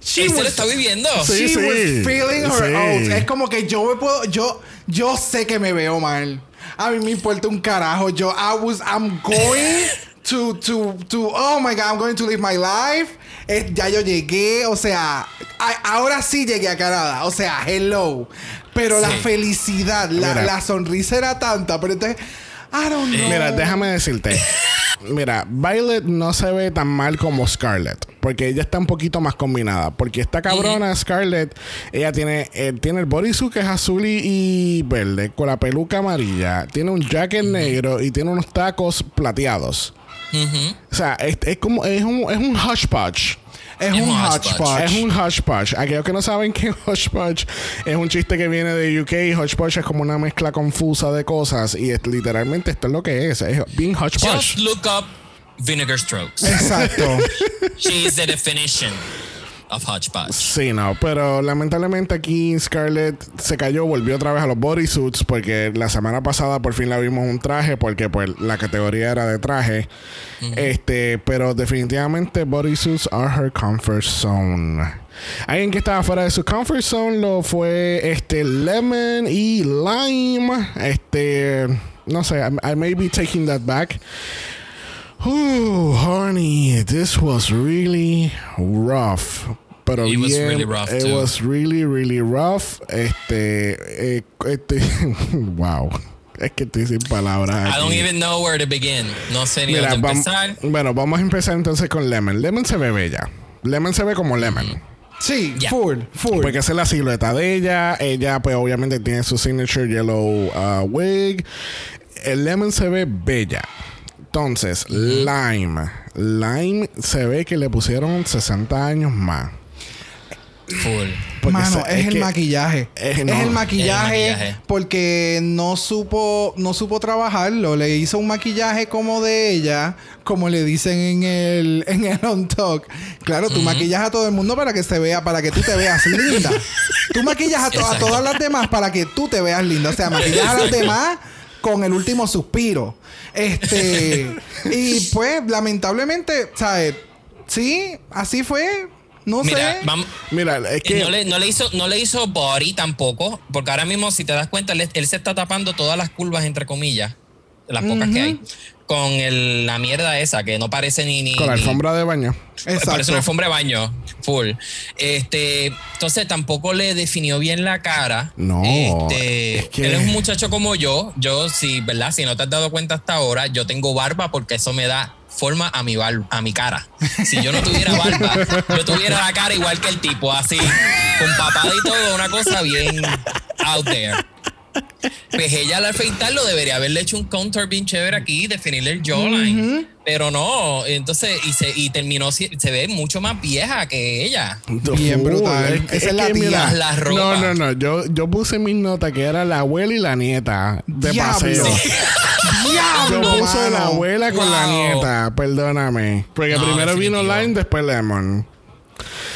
she Él se lo was- está viviendo. Sí, she sí. was feeling her Sí. Es como que yo me puedo, yo, yo sé que me veo mal. A mí me importa un carajo. Yo, I was, I'm going to, to, to, oh my God, I'm going to live my life. Eh, ya yo llegué, o sea, a- ahora sí llegué a Canadá. O sea, hello. Pero la felicidad, la, la sonrisa era tanta. Pero entonces, I don't know. Mira, déjame decirte. Mira, Violet no se ve tan mal como Scarlett. Porque ella está un poquito más combinada. Porque esta cabrona, Scarlett, ella tiene, eh, tiene el bodysuit que es azul y, y verde, con la peluca amarilla. Tiene un jacket negro y tiene unos tacos plateados. O sea, es, es como, es un, es un hodgepodge. Es Es un un hodgepodge. Es un hodgepodge. Aquellos que no saben qué hodgepodge es un chiste que viene de UK. Hodgepodge es como una mezcla confusa de cosas y es, literalmente esto es lo que es. Es bien Just hodgepodge. look up vinegar strokes. Exacto. She is the definition of hodgepodge. Sí, no, pero lamentablemente aquí Scarlett se cayó, volvió otra vez a los bodysuits porque la semana pasada por fin la vimos un traje porque pues la categoría era de traje. Este, pero definitivamente bodysuits are her comfort zone. Alguien que estaba fuera de su comfort zone lo fue este Lemon y Lime. Este, no sé, I, I may be taking that back. Ooh, honey, this was really rough. Pero It was really rough, it too. was really, really rough. Este, eh, este, wow. Es que estoy sin palabras. I don't even know where to begin. No sé ni Mira, dónde vam- empezar. bueno, vamos a empezar entonces con Lemon. Lemon se ve bella. Lemon se ve como Lemon. Sí, Ya. full, full. Porque esa es la silueta de ella. Ella, pues, obviamente tiene su signature yellow uh, wig. El lemon se ve bella. Entonces, Lime. Lime se ve que le pusieron 60 años más. Full. Porque Mano, es, el que- maquillaje. es- Es, no. el maquillaje El maquillaje. porque no supo, no supo trabajarlo. Le hizo un maquillaje como de ella, como le dicen en el, en el on talk. Claro, tú maquillas a todo el mundo para que se vea, para que tú te veas linda. tú maquillas a, to- a todas las demás para que tú te veas linda. O sea, maquillas a las demás con el último suspiro. Este. y pues, lamentablemente, ¿sabes? Sí, así fue. No Mira, sé. vamos. Mira, es que. No le, no le hizo, no le hizo body tampoco, porque ahora mismo, si te das cuenta, él, él se está tapando todas las curvas, entre comillas, las pocas que hay, con el- la mierda esa, que no parece ni. ni con la ni- alfombra de baño. Exacto. Parece una alfombra de baño, full. Este, entonces tampoco le definió bien la cara. No, Este, es que- él es un muchacho como yo. Yo, si, ¿verdad? Si no te has dado cuenta hasta ahora, yo tengo barba porque eso me da forma a mi bar- a mi cara. Si yo no tuviera barba, yo tuviera la cara igual que el tipo, así, con papada y todo, una cosa bien out there. Pues ella al afeitarlo debería haberle hecho un counter bien chévere aquí, definirle el jawline. Pero no, entonces, y, se, y terminó, se ve mucho más vieja que ella. Bien brutal. Esa es la tía. La no, ropa. no, no. Yo, yo puse mis notas que era la abuela y la nieta de Diablo. paseo. Yo ¡Diablo, puse mano! la abuela con la nieta, perdóname. Porque No, primero vino. Lime, después Lemon.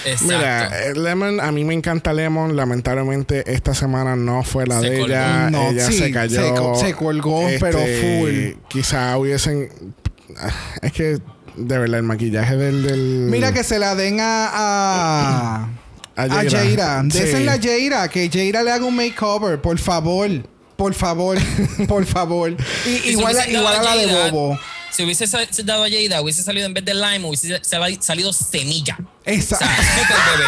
Exacto. Mira, eh, Lemon, a mí me encanta Lemon. Lamentablemente, esta semana no fue la Se de colgó. ella. No, ella sí, se cayó. se co- se colgó, pero full. Quizá hubiesen. Es que, de verdad, el maquillaje del. del Mira que se la den a. A, A a Jaira. Jaira. Sí. A Jaira. Que Jaira le haga un makeover, por favor. Por favor, por favor. Y, Si igual, igual a la de Bobo. Si hubiese dado a Jada, hubiese salido en vez de Lime, hubiese sal- salido semilla. Esa. O sea, super bebé.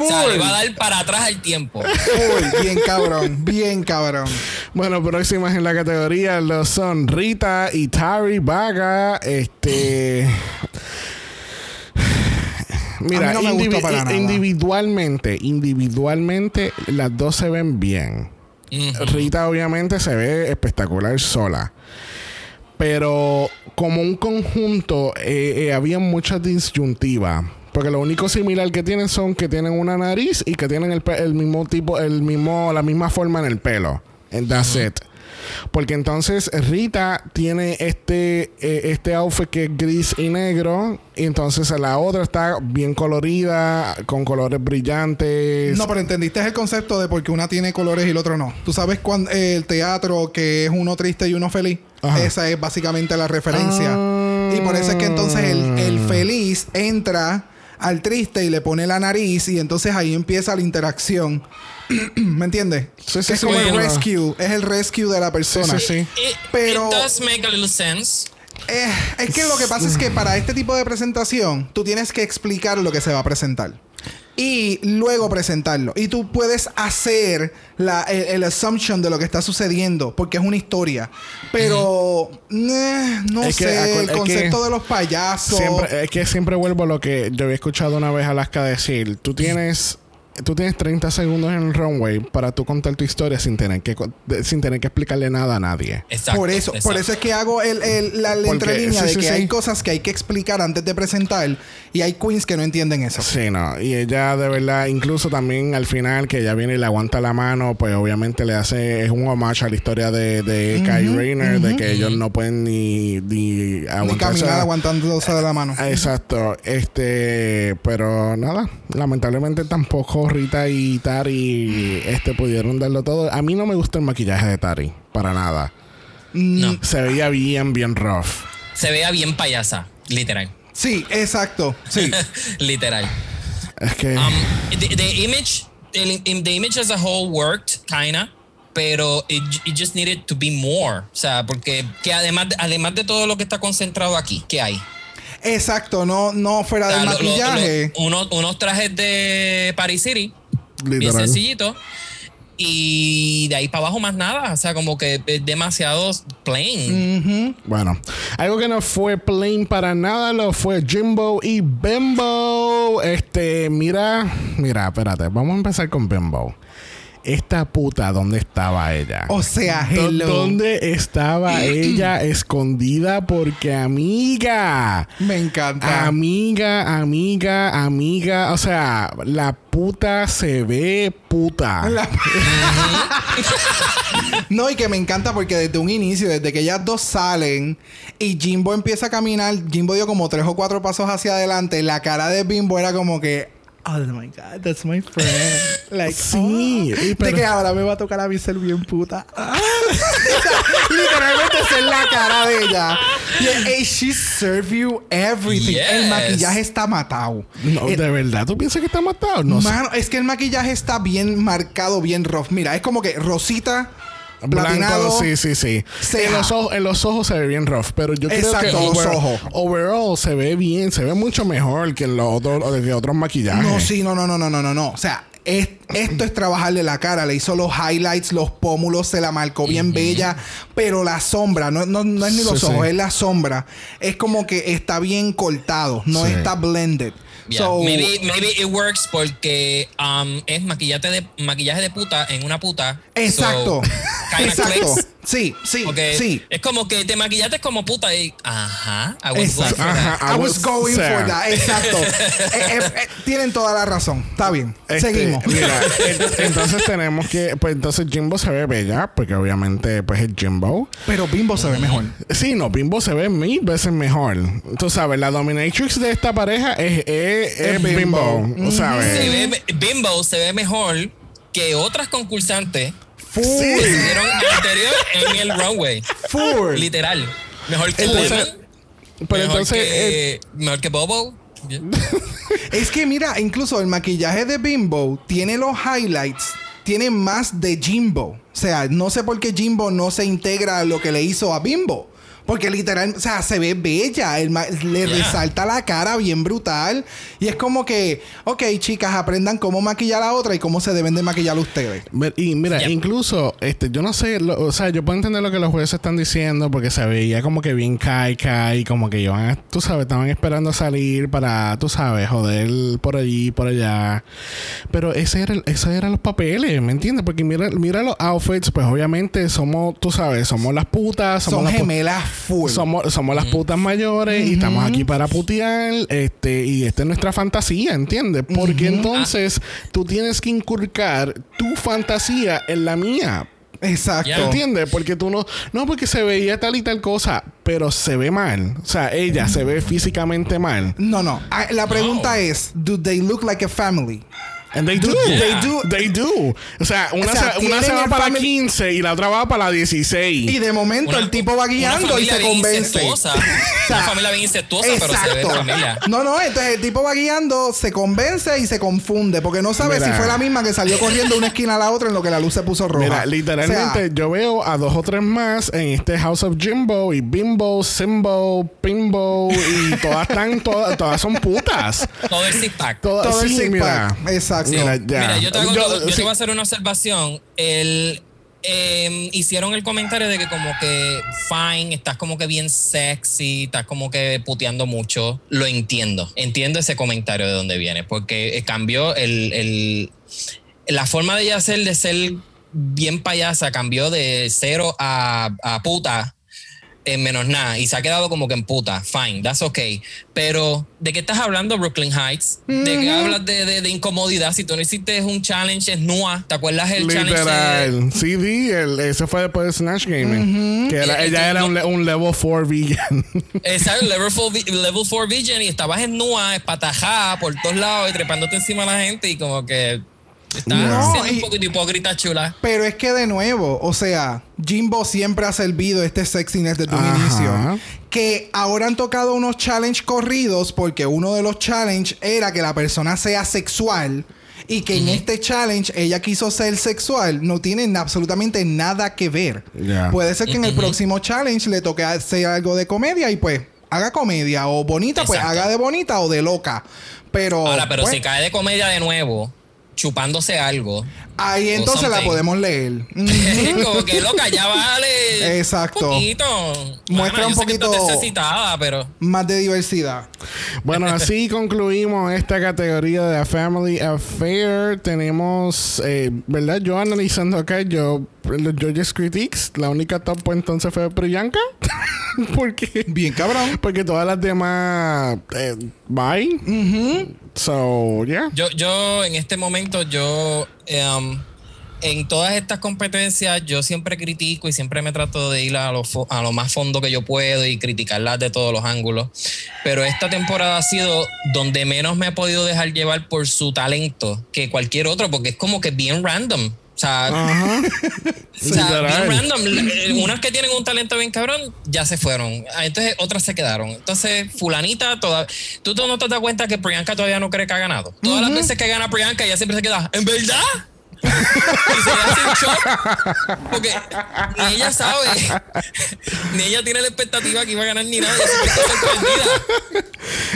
O sea, le Full. va a dar para atrás el tiempo. Full. Bien cabrón. Bien cabrón. Bueno, próximas en la categoría lo son Rita y Tari Vaga. Este. Mira, A mí no me gustó indivi- para nada. individualmente, individualmente, las dos se ven bien. Rita obviamente se ve espectacular sola. Pero como un conjunto eh, eh, había muchas disyuntivas. Porque lo único similar que tienen son que tienen una nariz y que tienen el, el mismo tipo, el mismo, la misma forma en el pelo. En that's it. Porque entonces Rita tiene este, eh, este outfit que es gris y negro. Y entonces la otra está bien colorida, con colores brillantes. No, pero entendiste el concepto de por qué una tiene colores y el otro no. Tú sabes cuando el teatro que es uno triste y uno feliz. Ajá. Esa es básicamente la referencia. Ah. Y por eso es que entonces el, el feliz entra al triste y le pone la nariz y entonces ahí empieza la interacción. ¿Me entiendes? Sí, sí, Que es sí, como el rescue. Es el rescue de la persona. Sí, sí, sí. It, Pero- it does make a little sense. Eh, es que lo que pasa es que para este tipo de presentación, tú tienes que explicar lo que se va a presentar. Y luego presentarlo. Y tú puedes hacer la, el, el assumption de lo que está sucediendo, porque es una historia. Pero, eh, no Es sé, el concepto de los payasos. Siempre, es que siempre vuelvo a lo que yo había escuchado una vez a Alaska decir. Tú tienes, tú tienes 30 segundos en el runway para tú contar tu historia sin tener que, sin tener que explicarle nada a nadie. Exacto. por eso, por eso es que hago el, el- la, la entrelínea sí, de sí, que sí. hay cosas que hay que explicar antes de presentar y hay queens que no entienden eso. Sí, no. Y ella de verdad, incluso también al final que ella viene y le aguanta la mano, pues obviamente le hace, es un homage a la historia de, de Kai Rayner, de que ellos no pueden ni, ni Ni aguantarse. caminar aguantándose de la mano. Exacto, este, pero nada, lamentablemente tampoco Rita y Tari este pudieron darlo todo. A mí no me gusta el maquillaje de Tari, para nada. No. Se veía bien, bien rough. Se vea bien payasa, literal. Sí, exacto. Sí. literal. Es que Um, the, the image, el- the image as a whole worked, kinda, pero it, it just needed to be more. O sea, porque que además, además de todo lo que está concentrado aquí, ¿qué hay? Exacto, no, no fuera O sea, del lo- lo- maquillaje. lo- unos, unos trajes de Paris City, bien literal. sencillitos. Y de ahí para abajo más nada. O sea, como que es demasiado plain. Bueno, algo que no fue plain para nada lo fue Jimbo y Bimbo. Este, mira, mira, espérate, vamos a empezar con Bimbo. Esta puta, ¿dónde estaba ella? O sea, ¿Dó- hello. ¿Dónde estaba ella escondida? Porque amiga, Me encanta. amiga, amiga, amiga, o sea, la puta se ve puta. La- no, y que me encanta porque desde un inicio, desde que ellas dos salen y Jimbo empieza a caminar, Jimbo dio como tres o cuatro pasos hacia adelante, la cara de Bimbo era como que, oh my god, that's my friend. Like, Sí, oh, y de que ahora me va a tocar a mí ser bien puta. Ah. Literalmente es la cara de ella. Y, hey, she serve you everything. El Yes. maquillaje está matado. No, ¿De verdad tú piensas que está matado? No sé. Mano, es que el maquillaje está bien marcado, bien rough. Mira, es como que rosita, platinado. Blanco, sí, sí, sí. En los, ojos, en los ojos se ve bien rough, pero yo creo que Exacto, los ojos. overall se ve bien, se ve mucho mejor que en los otros, que otros maquillajes. No, sí, no, no, no, no, no, no. O sea, es- esto es trabajarle la cara. Le hizo los highlights, los pómulos, se la marcó bien bella. Pero la sombra, no, no, no es ni los Sí, ojos, sí. es la sombra. Es como que está bien cortado, no Sí. está blended. Yeah. So, maybe, maybe it works porque um, es maquillaje de, maquillaje de puta en una puta. exacto. So, exacto. clicks. Sí, sí, Porque sí. es como que te maquillaste como puta y. Ajá. I was Exacto. going for that. Ajá. I was going for that. Exacto. Eh, eh, eh, tienen toda la razón. Está bien. Este, Seguimos. Mira, en- entonces tenemos que, pues entonces Jimbo se ve bella, porque obviamente pues es Jimbo. Pero Bimbo se ve mejor. Sí, no, Bimbo se ve mil veces mejor. Tú sabes, la dominatrix de esta pareja es, es, es Bimbo. Bimbo. ¿Sabes? Se ve, Bimbo se ve mejor que otras concursantes Full. que estuvieron anterior en el runway. Full. Literal. Mejor que Entonces, Lemon. Pero mejor, entonces, que, eh, mejor que Bobo. Es que mira, incluso el maquillaje de Bimbo tiene los highlights, tiene más de Jimbo. O sea, no sé por qué Jimbo no se integra a lo que le hizo a Bimbo. Porque literal, o sea, se ve bella. El le resalta la cara bien brutal. Y es como que, ok, chicas, aprendan cómo maquillar a otra y cómo se deben de maquillar ustedes. Y mira, incluso, este, yo no sé, o sea, yo puedo entender lo que los jueces están diciendo porque se veía como que bien kai kai, como que iban, tú sabes, estaban esperando salir para, tú sabes, joder por allí, por allá. Pero ese era, esos eran los papeles, ¿me entiendes? Porque mira, mira los outfits, pues obviamente somos, tú sabes, somos las putas, somos Son gemelas somos, somos las putas mayores y estamos aquí para putear. Este, y esta es nuestra fantasía, ¿entiendes? Porque entonces tú tienes que inculcar tu fantasía en la mía. Exacto. ¿Entiendes? Porque tú no. No, porque se veía tal y tal cosa, pero se ve mal. O sea, ella se ve físicamente mal. No, no. Ah, la pregunta es: ¿Do they look like a family? And they do. They do. They do. O sea, una, se, va para la 15 y la otra va para la 16. Y de momento el tipo va guiando y se convence. una familia bien incestuosa, pero se ve familia. No, no, entonces el tipo va guiando, se convence y se confunde. Porque no sabe si fue la misma que salió corriendo de una esquina a la otra en lo que la luz se puso roja. Mira, literalmente yo veo a dos o tres más en este House of Jimbo y Bimbo, Simbo, Pimbo y todas están, todas, todas son putas. Todo el six pack. Todo, el six pack. Exacto. Mira, yo, te, voy a hacer una observación. El, em, hicieron el comentario de que como que fine, estás como que bien sexy, estás como que puteando mucho. Lo entiendo. Entiendo ese comentario de dónde viene, porque cambió el, el, la forma de ella ser, de ser bien payasa, cambió de cero a, a puta en menos nada y se ha quedado como que en puta. Fine, that's okay. Pero, ¿de qué estás hablando, Brooklyn Heights? ¿De qué hablas de, de, incomodidad? Si tú no hiciste un challenge, es NUA. ¿Te acuerdas el challenge? Sí, el, ese fue después de Snatch Gaming. Que ella era un, un, level 4 vegan. Exacto, level 4, level 4 vegan y estabas en NUA, espatajada por todos lados y trepándote encima de la gente y como que Está un poquito hipócrita, chula. Pero es que de nuevo, o sea, Jimbo siempre ha servido este sexiness desde un inicio. Que ahora han tocado unos challenge corridos porque uno de los challenge era que la persona sea sexual. Y que en este challenge ella quiso ser sexual, no tienen absolutamente nada que ver. Puede ser que en el próximo challenge le toque hacer algo de comedia y pues haga comedia. O bonita, pues haga de bonita o de loca. Pero. Ahora, pero pues si cae de comedia de nuevo, chupándose algo. Ahí entonces la podemos leer. Como que loca, ya vale. Exacto. Un poquito. Muestra un poquito. necesitada, pero. Más de diversidad. Bueno, así concluimos esta categoría de Family Affair. Tenemos, eh, ¿verdad? Yo analizando acá, yo, los George's Critics, la única top pues, entonces fue Priyanka. porque. Bien cabrón. Porque todas las demás. Eh, bye. So, yeah. Yo, yo, en este momento, yo. Um, en todas estas competencias yo siempre critico y siempre me trato de ir a lo, a lo más fondo que yo puedo y criticarlas de todos los ángulos. Pero esta temporada ha sido donde menos me he podido dejar llevar por su talento que cualquier otro, porque es como que bien random. O sea, bien random. Eh, unas que tienen un talento bien cabrón ya se fueron. Ah, entonces otras se quedaron. Entonces, Fulanita, toda, tú no te das cuenta que Priyanka todavía no cree que ha ganado. Todas las veces que gana Priyanka, ella siempre se queda. ¿En verdad? Y se hace shock porque ni ella sabe ni ella tiene la expectativa que iba a ganar ni nada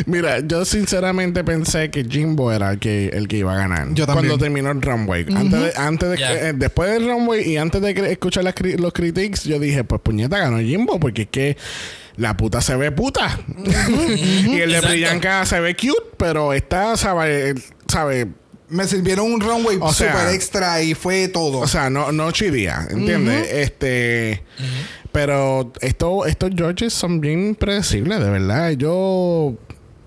mira yo sinceramente pensé que Jimbo era el que, el que iba a ganar yo también. cuando terminó el runway. Antes de, antes de eh, después del runway y antes de escuchar los critics yo dije pues puñeta ganó Jimbo porque es que la puta se ve puta. y el de Priyanka se ve cute, pero está, sabe, sabe me sirvieron un runway super extra y fue todo. O sea, no, no chidía, ¿entiendes? Este. Pero esto, estos Georges son bien predecibles, de verdad. Yo.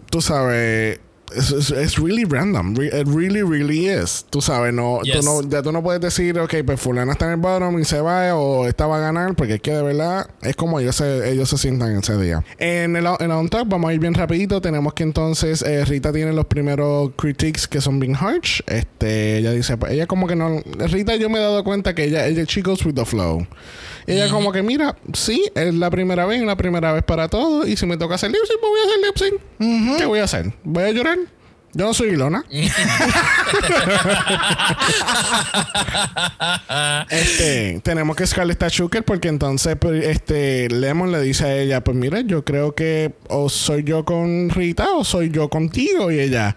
Tú sabes es, really random. it really, really is. Tú sabes, no, tú no, ya tú no puedes decir, ok, pues fulana está en el bottom y se va o esta va a ganar, porque es que de verdad es como ellos se, ellos se sientan ese día. En el, en on top, vamos a ir bien rapidito. Tenemos que entonces eh, Rita tiene los primeros critiques que son bien harsh. Este, ella dice, pues ella como que no. Rita, yo me he dado cuenta que ella, ella chicos with the flow. Ella como que, mira, sí, es la primera vez, la primera vez para todo. Y si me toca hacer lip sync, pues voy a hacer lip sync. ¿Qué voy a hacer? ¿Voy a llorar? Yo no soy Ilona. este, tenemos que Scarlett está Chucker porque entonces pues, este Lemon le dice a ella, pues mira, yo creo que o soy yo con Rita o soy yo contigo y ella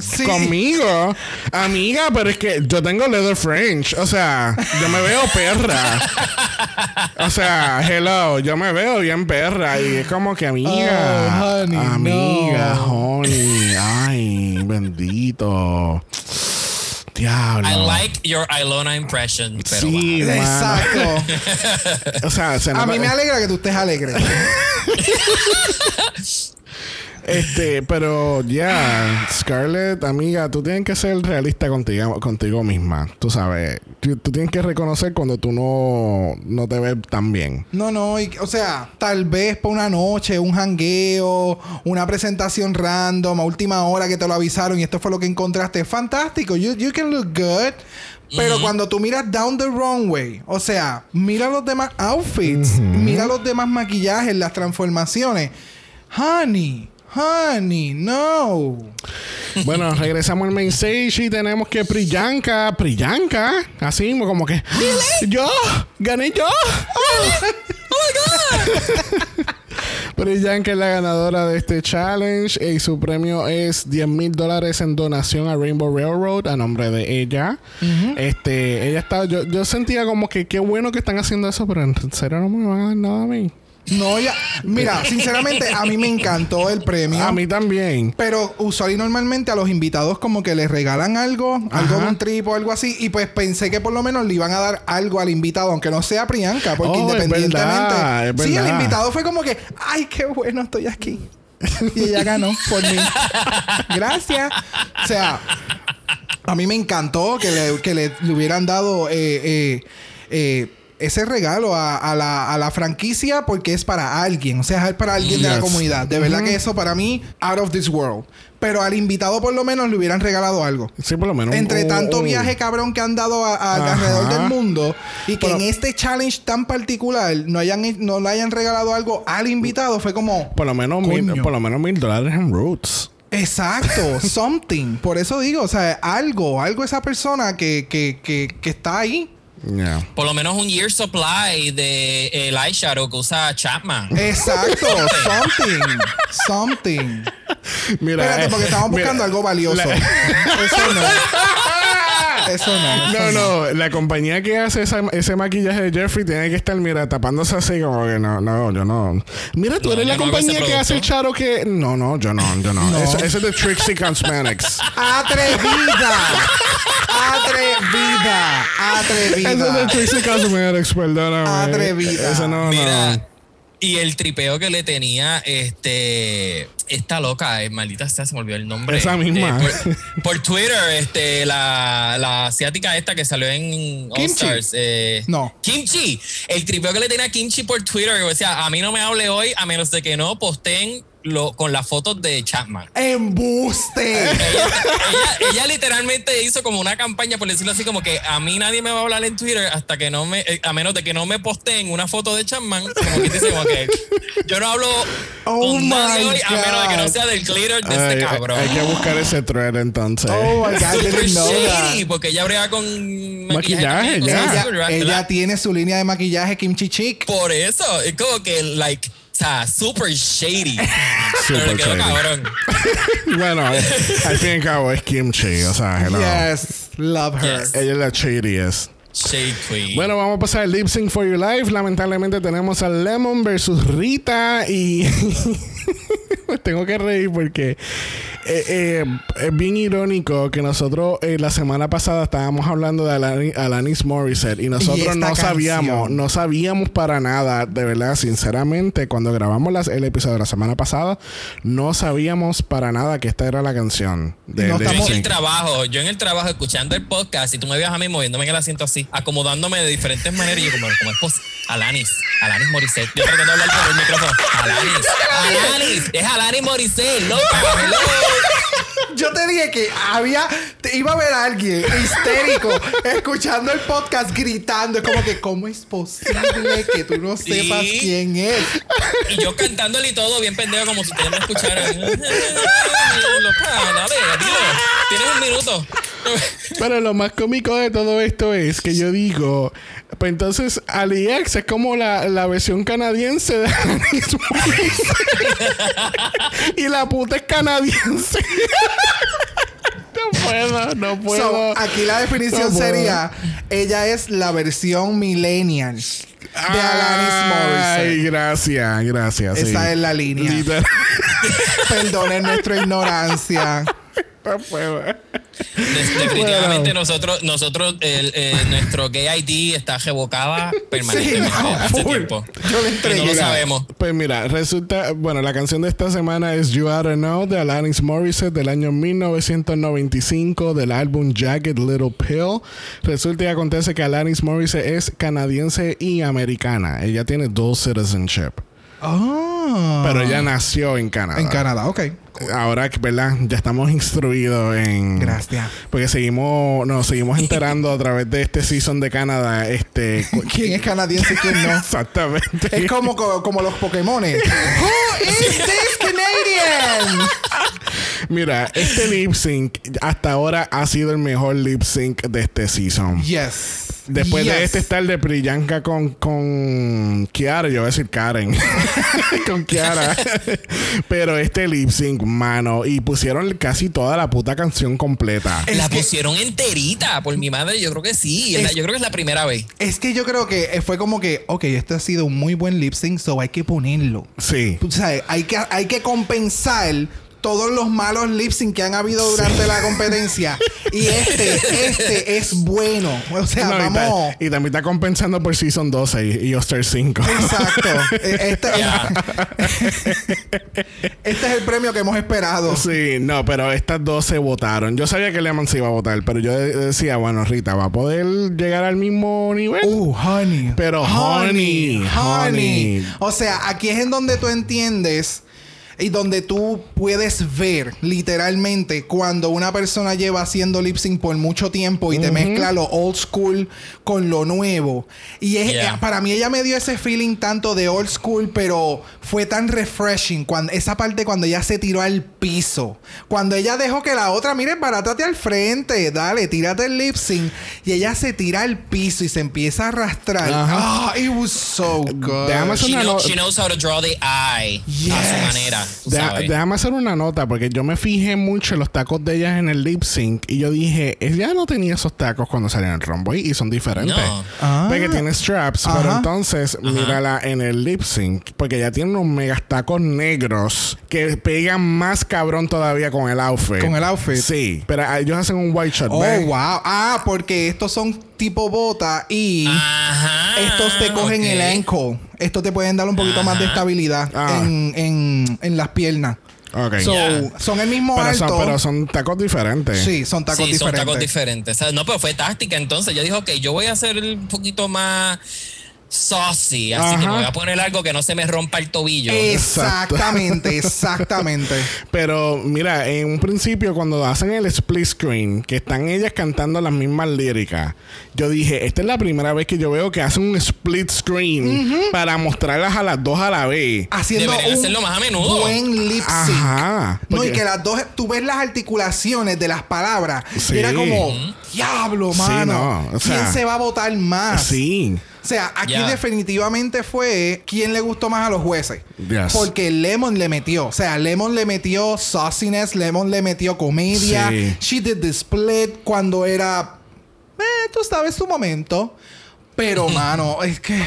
Sí. Conmigo, amiga, pero es que yo tengo leather French. O sea, yo me veo perra. O sea, hello, yo me veo bien perra. Y es como que amiga. Oh, honey, amiga, no. honey. Ay, bendito. Diablo. I like your Ilona impression. Pero Sí, mano. Exacto. O sea, se A mí me alegra que tú estés alegre. Este, pero ya, Scarlett, amiga, tú tienes que ser realista contigo, contigo misma. Tú sabes, tú, tú tienes que reconocer cuando tú no, no te ves tan bien. No, no, y- o sea, tal vez para una noche, un jangueo, una presentación random a última hora que te lo avisaron y esto fue lo que encontraste. Fantástico, you, you can look good. Pero cuando tú miras down the runway, o sea, mira los demás outfits, mira los demás maquillajes, las transformaciones. Honey, honey, no. Bueno, regresamos al main stage y tenemos que Priyanka, Priyanka, así como que yo, gané yo. Priyanka es la ganadora de este challenge y su premio es 10 mil dólares en donación a Rainbow Railroad a nombre de ella. Este, ella estaba, yo, yo sentía como que qué bueno que están haciendo eso, pero en serio no me van a dar nada a mí. No, ya. Mira, sinceramente, a mí me encantó el premio. A mí también. Pero usual y normalmente a los invitados como que les regalan algo, algo de un trip o algo así. Y pues pensé que por lo menos le iban a dar algo al invitado, aunque no sea Priyanka, porque Oh, es independientemente. verdad, es sí, el invitado fue como que, ay, qué bueno, estoy aquí. y ella ganó por mí. Gracias. O sea, a mí me encantó que le, que le, le hubieran dado eh, eh, eh, ese regalo a, a la, a la franquicia porque es para alguien. O sea, es para alguien de la comunidad. De verdad que eso para mí, out of this world. Pero al invitado por lo menos le hubieran regalado algo. Sí, por lo menos. Entre un- tanto viaje cabrón que han dado a- a- Ajá. alrededor del mundo y que Pero- en este challenge tan particular no hayan no le hayan regalado algo al invitado fue como Por lo menos mil, por lo menos mil dólares en Roots. exacto something por eso digo o sea algo algo esa persona que, que, que, que está ahí Yeah. Por lo menos un year supply de el eyeshadow que usa Chapman. exacto something something Mira, espérate eh, porque estamos mira, buscando algo valioso la- eso no eso no No, eso no, la compañía que hace esa- ese maquillaje de Jeffrey tiene que estar, mira, tapándose así como que no, no, yo no. Mira, tú No, eres la compañía que hace el charo que. No, no, yo no, yo no. No. Eso, eso es de Trixie Cosmetics. atrevida atrevida atrevida eso es de Trixie Cosmetics, perdóname. Atrevida. Eso no, Mira, no. Y el tripeo que le tenía este esta loca, eh, maldita sea, se me olvidó el nombre. Esa misma. Eh, por, por Twitter, este, la, la asiática esta que salió en All. Stars. eh, No. Kimchi. El tripeo que le tenía a Kimchi por Twitter. O sea, a mí no me hable hoy a menos de que no posteen lo, con las fotos de Chapman. embuste ella, ella- ella literalmente hizo como una campaña, por decirlo así, como que a mí nadie me va a hablar en Twitter hasta que no me, eh, a menos de que no me posteen una foto de Chapman, como que dice como que yo no hablo Oh con nadie my hoy a menos de que no God. sea del glitter de Ay, este cabrón. hay que buscar ese thread entonces. Oh my God, I Super didn't know that. shady, porque ella brega con Maquillaje, también, ya. Ella, ella tiene su línea de maquillaje Kimchi Chick. Por eso, es como que, like, sea, super shady. Super Pero shady. cabrón. bueno, al fin y al cabo es kimchi, o sea, hello. Yes, love her. Yes. Ella es la shadiest. Shade queen. Bueno, vamos a pasar al Lip Sync for Your Life. Lamentablemente tenemos a Lemon versus Rita y me tengo que reír porque eh, eh, es bien irónico que nosotros eh, la semana pasada estábamos hablando de Alani- Alanis Morissette y nosotros esta no sabíamos, canción. no sabíamos para nada, de verdad, sinceramente, cuando grabamos las- el episodio de la semana pasada, no sabíamos para nada que esta era la canción de, No de Yo Lip en el trabajo, yo en el trabajo escuchando el podcast y tú me veas a mí moviéndome en el asiento así, acomodándome de diferentes maneras y yo como, como es posible? Alanis, Alanis Morissette. Yo tratando de hablar por el micrófono. Alanis, Alanis, es Alanis Morissette, loca. Yo te dije que había. te- iba a ver a alguien histérico escuchando el podcast gritando. Es como que, ¿cómo es posible que tú no sepas Sí. quién es? Y yo cantándole y todo bien pendejo como si ustedes me escucharan. Loca, dale, dilo. Tienes un minuto. Pero lo más cómico de todo esto es que yo digo, pues entonces AliEx es como la, la versión canadiense de y la puta es canadiense. No puedo, no So, puedo. aquí la definición No sería: ella es la versión millennial de Alanis Ay, Morissette. gracias, gracias. sí. Esa es la línea. Perdonen nuestra ignorancia. Definitivamente nosotros, nosotros, el, eh, nuestro gay ID está revocada permanentemente no, hace full. tiempo. Yo le Y entregué. no lo sabemos. Pues mira, resulta, bueno, la canción de esta semana es You Oughta Know de Alanis Morissette del año 1995 del álbum Jagged Little Pill. Resulta y acontece que Alanis Morissette es canadiense y americana. Ella tiene dos citizenship. Ah. Pero ella nació en Canadá. En Canadá, ok. Ahora que, ¿verdad? Ya estamos instruidos en... Gracias. Porque seguimos, nos seguimos enterando a través de este season de Canadá, este... ¿Quién es canadiense y quién no? Exactamente. Es como, co- como los Pokémon. Who is this Canadian? Mira, este lip sync hasta ahora ha sido el mejor lip sync de este season. Yes. Después de este está el de Priyanka con, con Kiara, yo voy a decir Karen. con Kiara. Pero este lip sync, mano, y pusieron casi toda la puta canción completa. Es la que- pusieron enterita por mi madre, yo creo que sí. Es la- Es- yo creo que es la primera vez. Es que yo creo que eh, fue como que, ok, este ha sido un muy buen lip sync, so hay que ponerlo. Sí. O sea, hay que, hay que compensar todos los malos lip sync que han habido durante la competencia. Y este, este es bueno. O sea, No, vamos. y también está compensando por Season 12 y, y Oster 5. Exacto. Eh, Este, este es el premio que hemos esperado. Sí, no, pero estas dos se votaron. Yo sabía que Lemon se iba a votar, pero yo de- decía, bueno, Rita, ¿va a poder llegar al mismo nivel? Uh, honey. Pero honey, honey. O sea, aquí es en donde tú entiendes y donde tú puedes ver literalmente cuando una persona lleva haciendo lip sync por mucho tiempo y te mezcla lo old school con lo nuevo. Y es, Yeah. para mí ella me dio ese feeling tanto de old school, pero fue tan refreshing cuando esa parte cuando ella se tiró al piso, cuando ella dejó que la otra, mire, barátate al frente, dale, tírate el lip sync y ella se tira al piso y se empieza a arrastrar. Ah, it was so good. She, know- no- she knows how to draw the eye a Yes. su manera. Deja- déjame hacer una nota porque yo me fijé mucho en los tacos de ellas en el lip sync y yo dije, ella no tenía esos tacos cuando salían en Romboy y son diferentes. No. Ah. Ve que tiene straps, pero Ajá. entonces mírala en el lip sync porque ella tiene unos megas tacos negros que pegan más cabrón todavía con el outfit. Con el outfit. Sí, pero ellos hacen un white shot. Oh, ¿ves? wow. Ah, porque estos son tipo bota y Ajá. estos te cogen el ankle. Estos te pueden dar un poquito más de estabilidad Ah. en, en, en las piernas. Ok. So, Ya. son el mismo pero, alto. son, pero son tacos diferentes. Sí, son tacos sí, son diferentes. tacos diferentes. O sea, no, pero fue táctica. Entonces yo dije, ok, yo voy a hacer un poquito más saucy. Así que me voy a poner algo que no se me rompa el tobillo. Exactamente, exactamente. Pero mira, en un principio cuando hacen el split screen, que están ellas cantando las mismas líricas, yo dije, esta es la primera vez que yo veo que hacen un split screen para mostrarlas a las dos a la vez. Haciendo Deberían un hacerlo más a menudo. buen lip sync. Ajá. No, y que las dos, tú ves las articulaciones de las palabras. Sí. Y era como, diablo, Sí, mano. no, o sea- ¿Quién se va a votar más? Sí. O sea, aquí definitivamente fue quién le gustó más a los jueces. Yes. Porque Lemon le metió. O sea, Lemon le metió sauciness, Lemon le metió comedia. Sí. She did the split cuando era. Eh, tú sabes tu momento. Pero, mano, es que.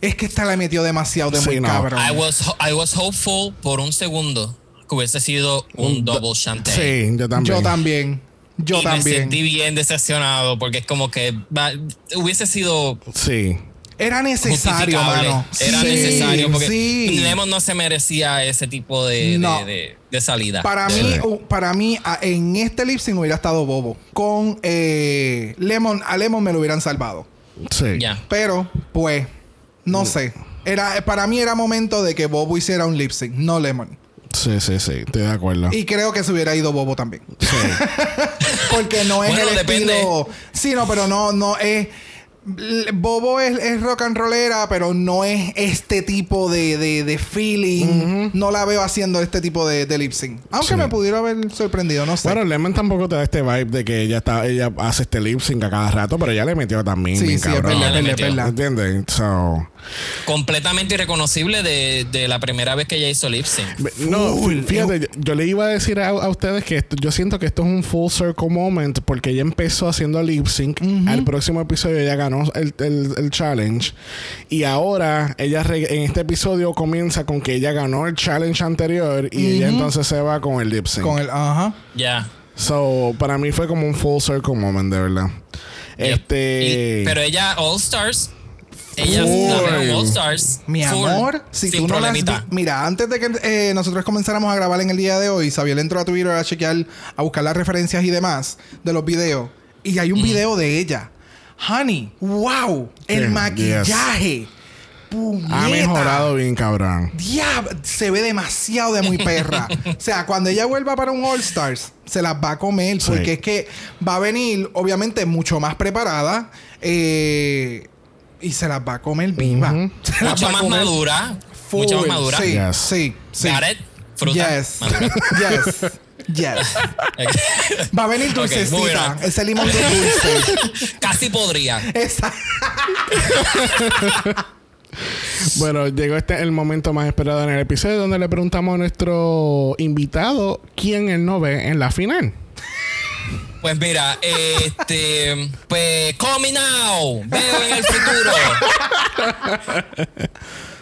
Es que esta le metió demasiado de Sí, muy no. cabrón. I was, ho- I was hopeful por un segundo que hubiese sido un, double shanté. Sí, yo también. Yo también. Yo y me también. sentí bien decepcionado porque es como que va- hubiese sido Sí. Era necesario, mano. Era Sí, necesario porque Sí. Lemon no se merecía ese tipo de, de- No. de- de salida. Para De mí, verdad. uh, para mí, en este lip sync hubiera estado Bobo. Con eh, Lemon, a Lemon me lo hubieran salvado. Sí. Ya. Pero, pues, no sé. Era, para mí era momento de que Bobo hiciera un lip sync, no Lemon. Sí, sí, sí. Estoy de acuerdo. Y creo que se hubiera ido Bobo también. Sí. porque no es Bueno, el depende. estilo. Sí, no, pero no, no es. Bobo es, es rock and rollera, pero no es este tipo de, de, de feeling. No la veo haciendo este tipo de, de lip sync. Aunque Sí. me pudiera haber sorprendido, no sé. Bueno, Lemon tampoco te da este vibe de que ella está, ella hace este lip sync a cada rato, pero ella le metió también. sí, bien sí, es cabrón. verdad, es verdad. ¿Entiendes? So, Completamente irreconocible de, de la primera vez que ella hizo lip sync. no, Full. fíjate, yo, yo le iba a decir a, a ustedes que esto- yo siento que esto es un full circle moment porque ella empezó haciendo lip sync. Al próximo episodio ella ganó el, el- el challenge. Y ahora ella re- en este episodio comienza con que ella ganó el challenge anterior y ella entonces se va con el lip sync. Con el. Ajá. Ya. So, para mí fue como un full circle moment, de verdad. Yep. Este. Y- pero ella, All Stars. Ella Full. la veo en All Stars. Mi full, amor, si sin tú no las vi-. Mira, antes de que eh, nosotros comenzáramos a grabar en el día de hoy, Sabiel entró a Twitter a chequear, a buscar las referencias y demás de los videos. Y hay un video de ella. Honey, wow, el maquillaje. ha Puñeta. mejorado bien, cabrón. Diab- se ve demasiado de muy perra. o sea, cuando ella vuelva para un All Stars, se las va a comer. Sí. Porque es que va a venir, obviamente, mucho más preparada. eh, y se las va a comer viva. Se las Mucho va más comer madura. full. Mucho más madura. Sí, Yes. sí, sí. Got it? Fruta. Yes. madura. Yes. Yes. Va a venir dulcecita. Ese limón de dulce. Casi podría. Esa. Bueno, llegó este el momento más esperado en el episodio donde le preguntamos a nuestro invitado quién él no ve en la final. Pues mira, este, pues Me Now, veo en el futuro.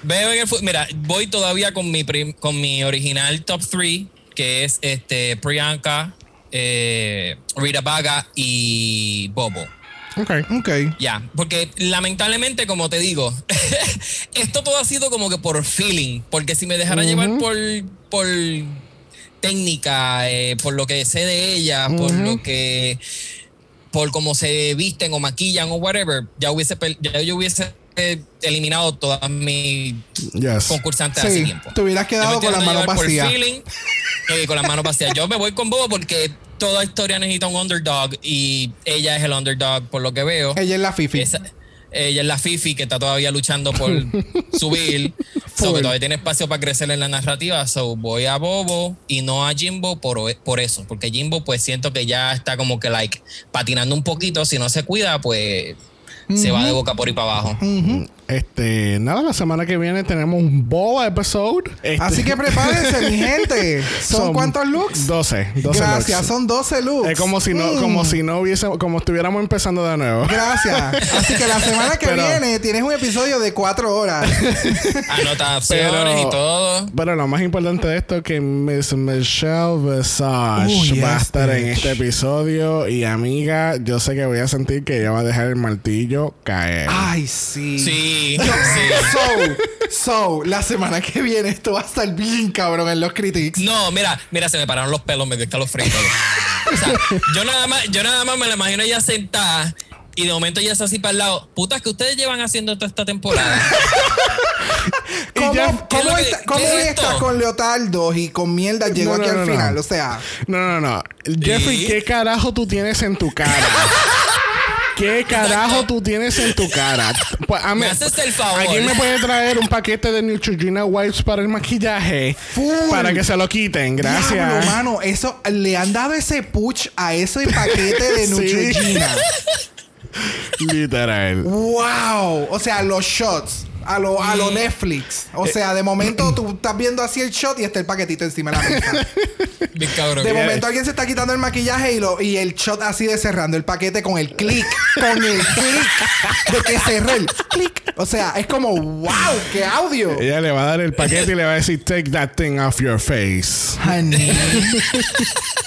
veo en el futuro. Mira, voy todavía con mi con mi original top 3, que es este Priyanka, eh, Rita Baga y Bobo. Ok. Ok. Ya, porque lamentablemente, como te digo, esto todo ha sido como que por feeling, porque si me dejara llevar por, por técnica, eh, por lo que sé de ella, por lo que, por cómo se visten o maquillan o whatever, ya hubiese, ya yo hubiese eliminado todas mis Yes. concursantes hace Sí, tiempo. te hubieras quedado con las manos vacías. con las manos vacías. Yo me voy con Bobo porque toda historia necesita un underdog y ella es el underdog por lo que veo. Ella es la Fifi. Esa- ella es la Fifi que está todavía luchando por subir. so, que todavía tiene espacio para crecer en la narrativa. So, voy a Bobo y no a Jimbo por, por eso. Porque Jimbo, pues siento que ya está como que, like, patinando un poquito. Si no se cuida, pues se va de boca por ahí para abajo. Este, nada, la semana que viene tenemos un boa episode. Este, Así que prepárense, mi gente. ¿Son, cuántos looks? 12. 12 Gracias, looks. son 12 looks. Es como si no, Mm. como si no hubiese, como estuviéramos empezando de nuevo. Gracias. Así que la semana que Pero- viene tienes un episodio de 4 horas. Anotaciones Pero- y todo. Pero lo más importante de esto es que Miss Michelle Visage yes, va a estar en bitch. este episodio. Y amiga, yo sé que voy a sentir que ella va a dejar el martillo caer. Ay, sí. Sí, sí. So, so, la semana que viene esto va a estar bien cabrón en los critics. No, mira, mira, se me pararon los pelos, me dio escalofrío. y todo. O sea, yo nada más, yo nada más me la imagino ella sentada y de momento ella está así para el lado. Putas que ustedes llevan haciendo toda esta temporada. ¿Cómo, ya- ¿qué es cómo que- es está con leotardos y con mierda llegó No, aquí no, al no, final? O sea, No, no, no. Jeffrey, Sí. ¿qué carajo tú tienes en tu cara? ¿Qué carajo tú tienes en tu cara? Pues, a mí- Me haces el favor. ¿Alguien me puede traer un paquete de Neutrogena Wipes para el maquillaje? Full. Para que se lo quiten. Gracias. Diablo, mano, eso le han dado ese push a ese paquete de. Neutrogena. Literal. wow, o sea, los shots a lo, a lo Netflix. O sea, de momento tú estás viendo así el shot y está el paquetito encima de la mesa. Bien cabrón. De momento alguien se está quitando el maquillaje y, lo, y el shot así de cerrando el paquete con el clic. Con el clic de que cerró el clic. O sea, es como, wow, qué audio. Ella le va a dar el paquete y le va a decir, take that thing off your face. Honey.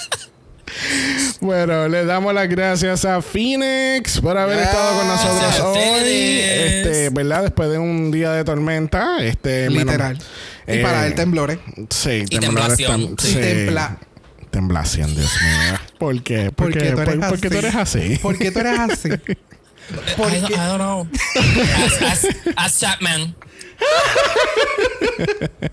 Bueno, le damos las gracias a Phoenix por haber estado con nosotros hoy. Este, ¿verdad? Después de un día de tormenta. Este, menos- Literal. y eh, para el temblores. Sí, Y temblores temblación, sí. sí. Tembla- Temblación, Dios mío. ¿Por qué? ¿Por, Porque qué? tú eres ¿Por- por qué tú eres así? ¿Por qué tú eres así? ¿Por I, don't, qué? I don't know. As, as, as Chapman.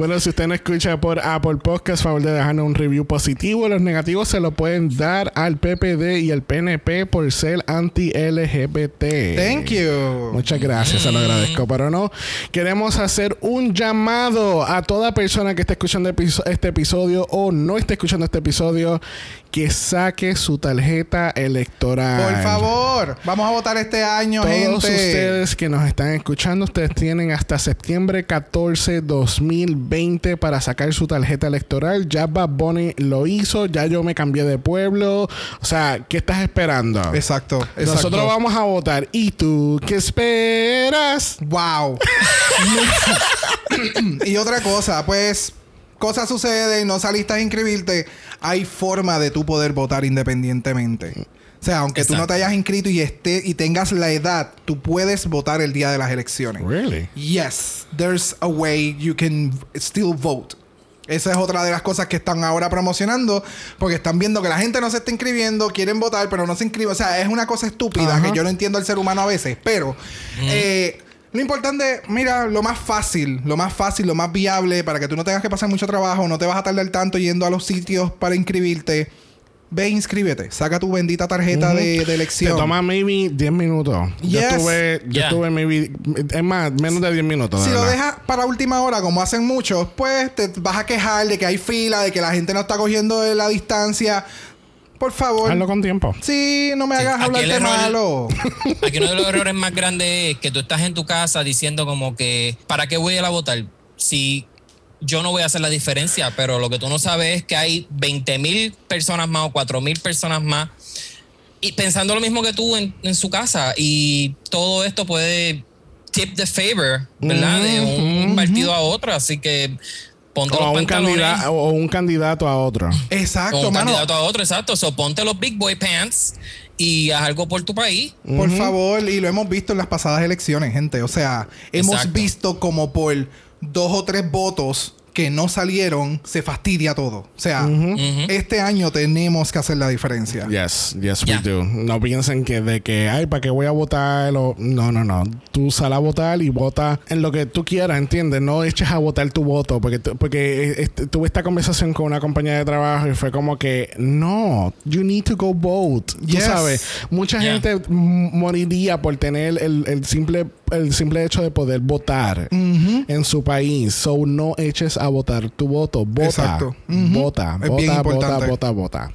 Bueno, si usted no escucha por Apple Podcast, favor de dejarnos un review positivo. Los negativos se lo pueden dar al PPD y al PNP por ser anti-LGBT. Thank you. Muchas gracias, se lo agradezco. Pero no, queremos hacer un llamado a toda persona que esté escuchando este episodio o no esté escuchando este episodio que saque su tarjeta electoral. Por favor, vamos a votar este año, Todos ustedes que nos están escuchando, ustedes tienen hasta septiembre 14, 2020 para sacar su tarjeta electoral. Ya Bad Bunny lo hizo, ya yo me cambié de pueblo. O sea, ¿qué estás esperando? Exacto, exacto. Nosotros vamos a votar. ¿Y tú qué esperas? Wow. y otra cosa, pues cosas suceden, no saliste a inscribirte, hay forma de tú poder votar independientemente. O sea, aunque tú no te hayas inscrito y esté y tengas la edad, tú puedes votar el día de las elecciones. Really? Yes, there's a way you can still vote. Esa es otra de las cosas que están ahora promocionando, porque están viendo que la gente no se está inscribiendo, quieren votar, pero no se inscriben. O sea, es una cosa estúpida que yo no entiendo al ser humano a veces. Pero eh, lo importante, mira, lo más fácil, lo más fácil, lo más viable para que tú no tengas que pasar mucho trabajo, no te vas a tardar tanto yendo a los sitios para inscribirte. Ve, inscríbete. Saca tu bendita tarjeta de, elección. Te toma maybe 10 minutos. Yo estuve, yo estuve maybe, es más, menos de 10 minutos. Si lo dejas para última hora, como hacen muchos, pues te vas a quejar de que hay fila, de que la gente no está cogiendo la distancia. Por favor. Hazlo con tiempo. Sí, no me hagas hablar de malo. Aquí uno de los errores más grandes es que tú estás en tu casa diciendo como que, ¿para qué voy a ir a votar? Si yo no voy a hacer la diferencia, pero lo que tú no sabes es que hay 20 mil personas más o 4 mil personas más y pensando lo mismo que tú en, su casa y todo esto puede tip the favor, ¿verdad? de un, partido a otro, así que ponte o los un candidato o un candidato a otro. Exacto, o un candidato a otro, exacto. So, ponte los big boy pants y haz algo por tu país. Por favor, y lo hemos visto en las pasadas elecciones, gente. O sea, hemos visto como por dos o tres votos que no salieron, se fastidia todo. O sea, este año tenemos que hacer la diferencia. Yes, yes, we do. No piensen que de que, ay, ¿para qué voy a votar? No, no, no. Tú sal a votar y vota en lo que tú quieras, ¿entiendes? No eches a votar tu voto. Porque, porque este, tuve esta conversación con una compañía de trabajo y fue como que, no, you need to go vote. Tú sabes, mucha gente moriría por tener el, el simple el simple hecho de poder votar en su país. So no eches a votar tu voto. Vota. Vota. Vota, vota, vota, vota.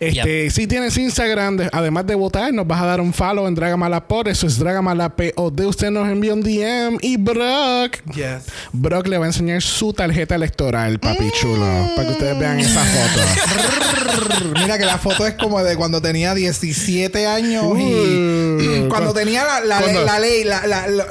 Este, si tienes Instagram, además de votar, nos vas a dar un follow en Dragamalapod. Eso es Dragamalapod. Usted nos envía un DM y Brock. Yes. Brock le va a enseñar su tarjeta electoral, papi chulo. Para que ustedes vean esa foto. Mira que la foto es como de cuando tenía 17 años y cuando, tenía la, ley,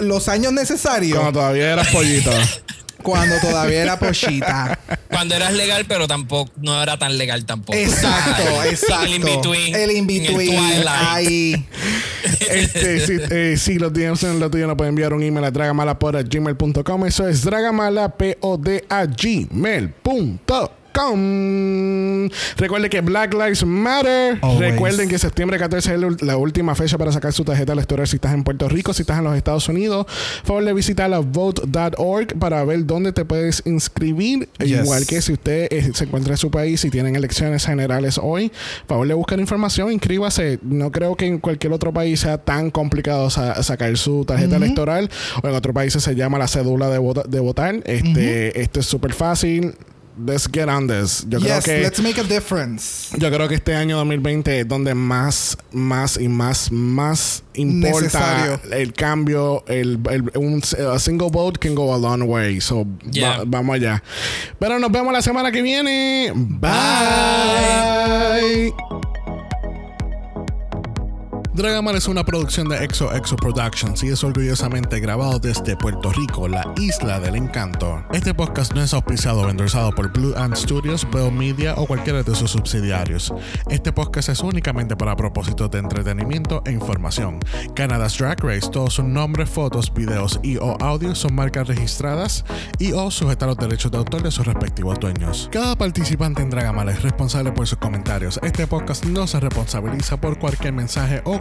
los años necesarios. Cuando todavía eras pollito. Cuando todavía era pochita. Cuando eras legal, pero tampoco no era tan legal tampoco. Exacto, exacto. El in-between. El in-between. Ahí. Este, si, eh, si los DMs en lo tuyo, no pueden enviar un email a dragamalapod.gmail.com. Eso es dragamalapod a gmail.com. Recuerden que Black Lives Matter. Recuerden que septiembre 14 es la última fecha para sacar su tarjeta electoral si estás en Puerto Rico, si estás en los Estados Unidos. Favor de visitar la vote.org para ver dónde te puedes inscribir. Igual que si usted eh, se encuentra en su país y tienen elecciones generales hoy, favor de buscar información, inscríbase. No creo que en cualquier otro país sea tan complicado sacar su tarjeta electoral. O en otro país se llama la cédula de, de votar. Este, Esto es súper fácil let's get on this. Yo creo que let's make a difference. Yo creo que este año 2020 es donde más, más y más, más importa el cambio. El, un a single vote can go a long way. So vamos allá. Pero nos vemos la semana que viene. Bye. Dragamar es una producción de Exo Exo Productions y es orgullosamente grabado desde Puerto Rico, la isla del encanto. Este podcast no es auspiciado o endorsado por Blue Ant Studios, Bell Media o cualquiera de sus subsidiarios. Este podcast es únicamente para propósitos de entretenimiento e información. Canada's Drag Race, todos sus nombres, fotos, videos y o audios son marcas registradas y o sujetan los derechos de autor de sus respectivos dueños. Cada participante en Dragamar es responsable por sus comentarios. Este podcast no se responsabiliza por cualquier mensaje o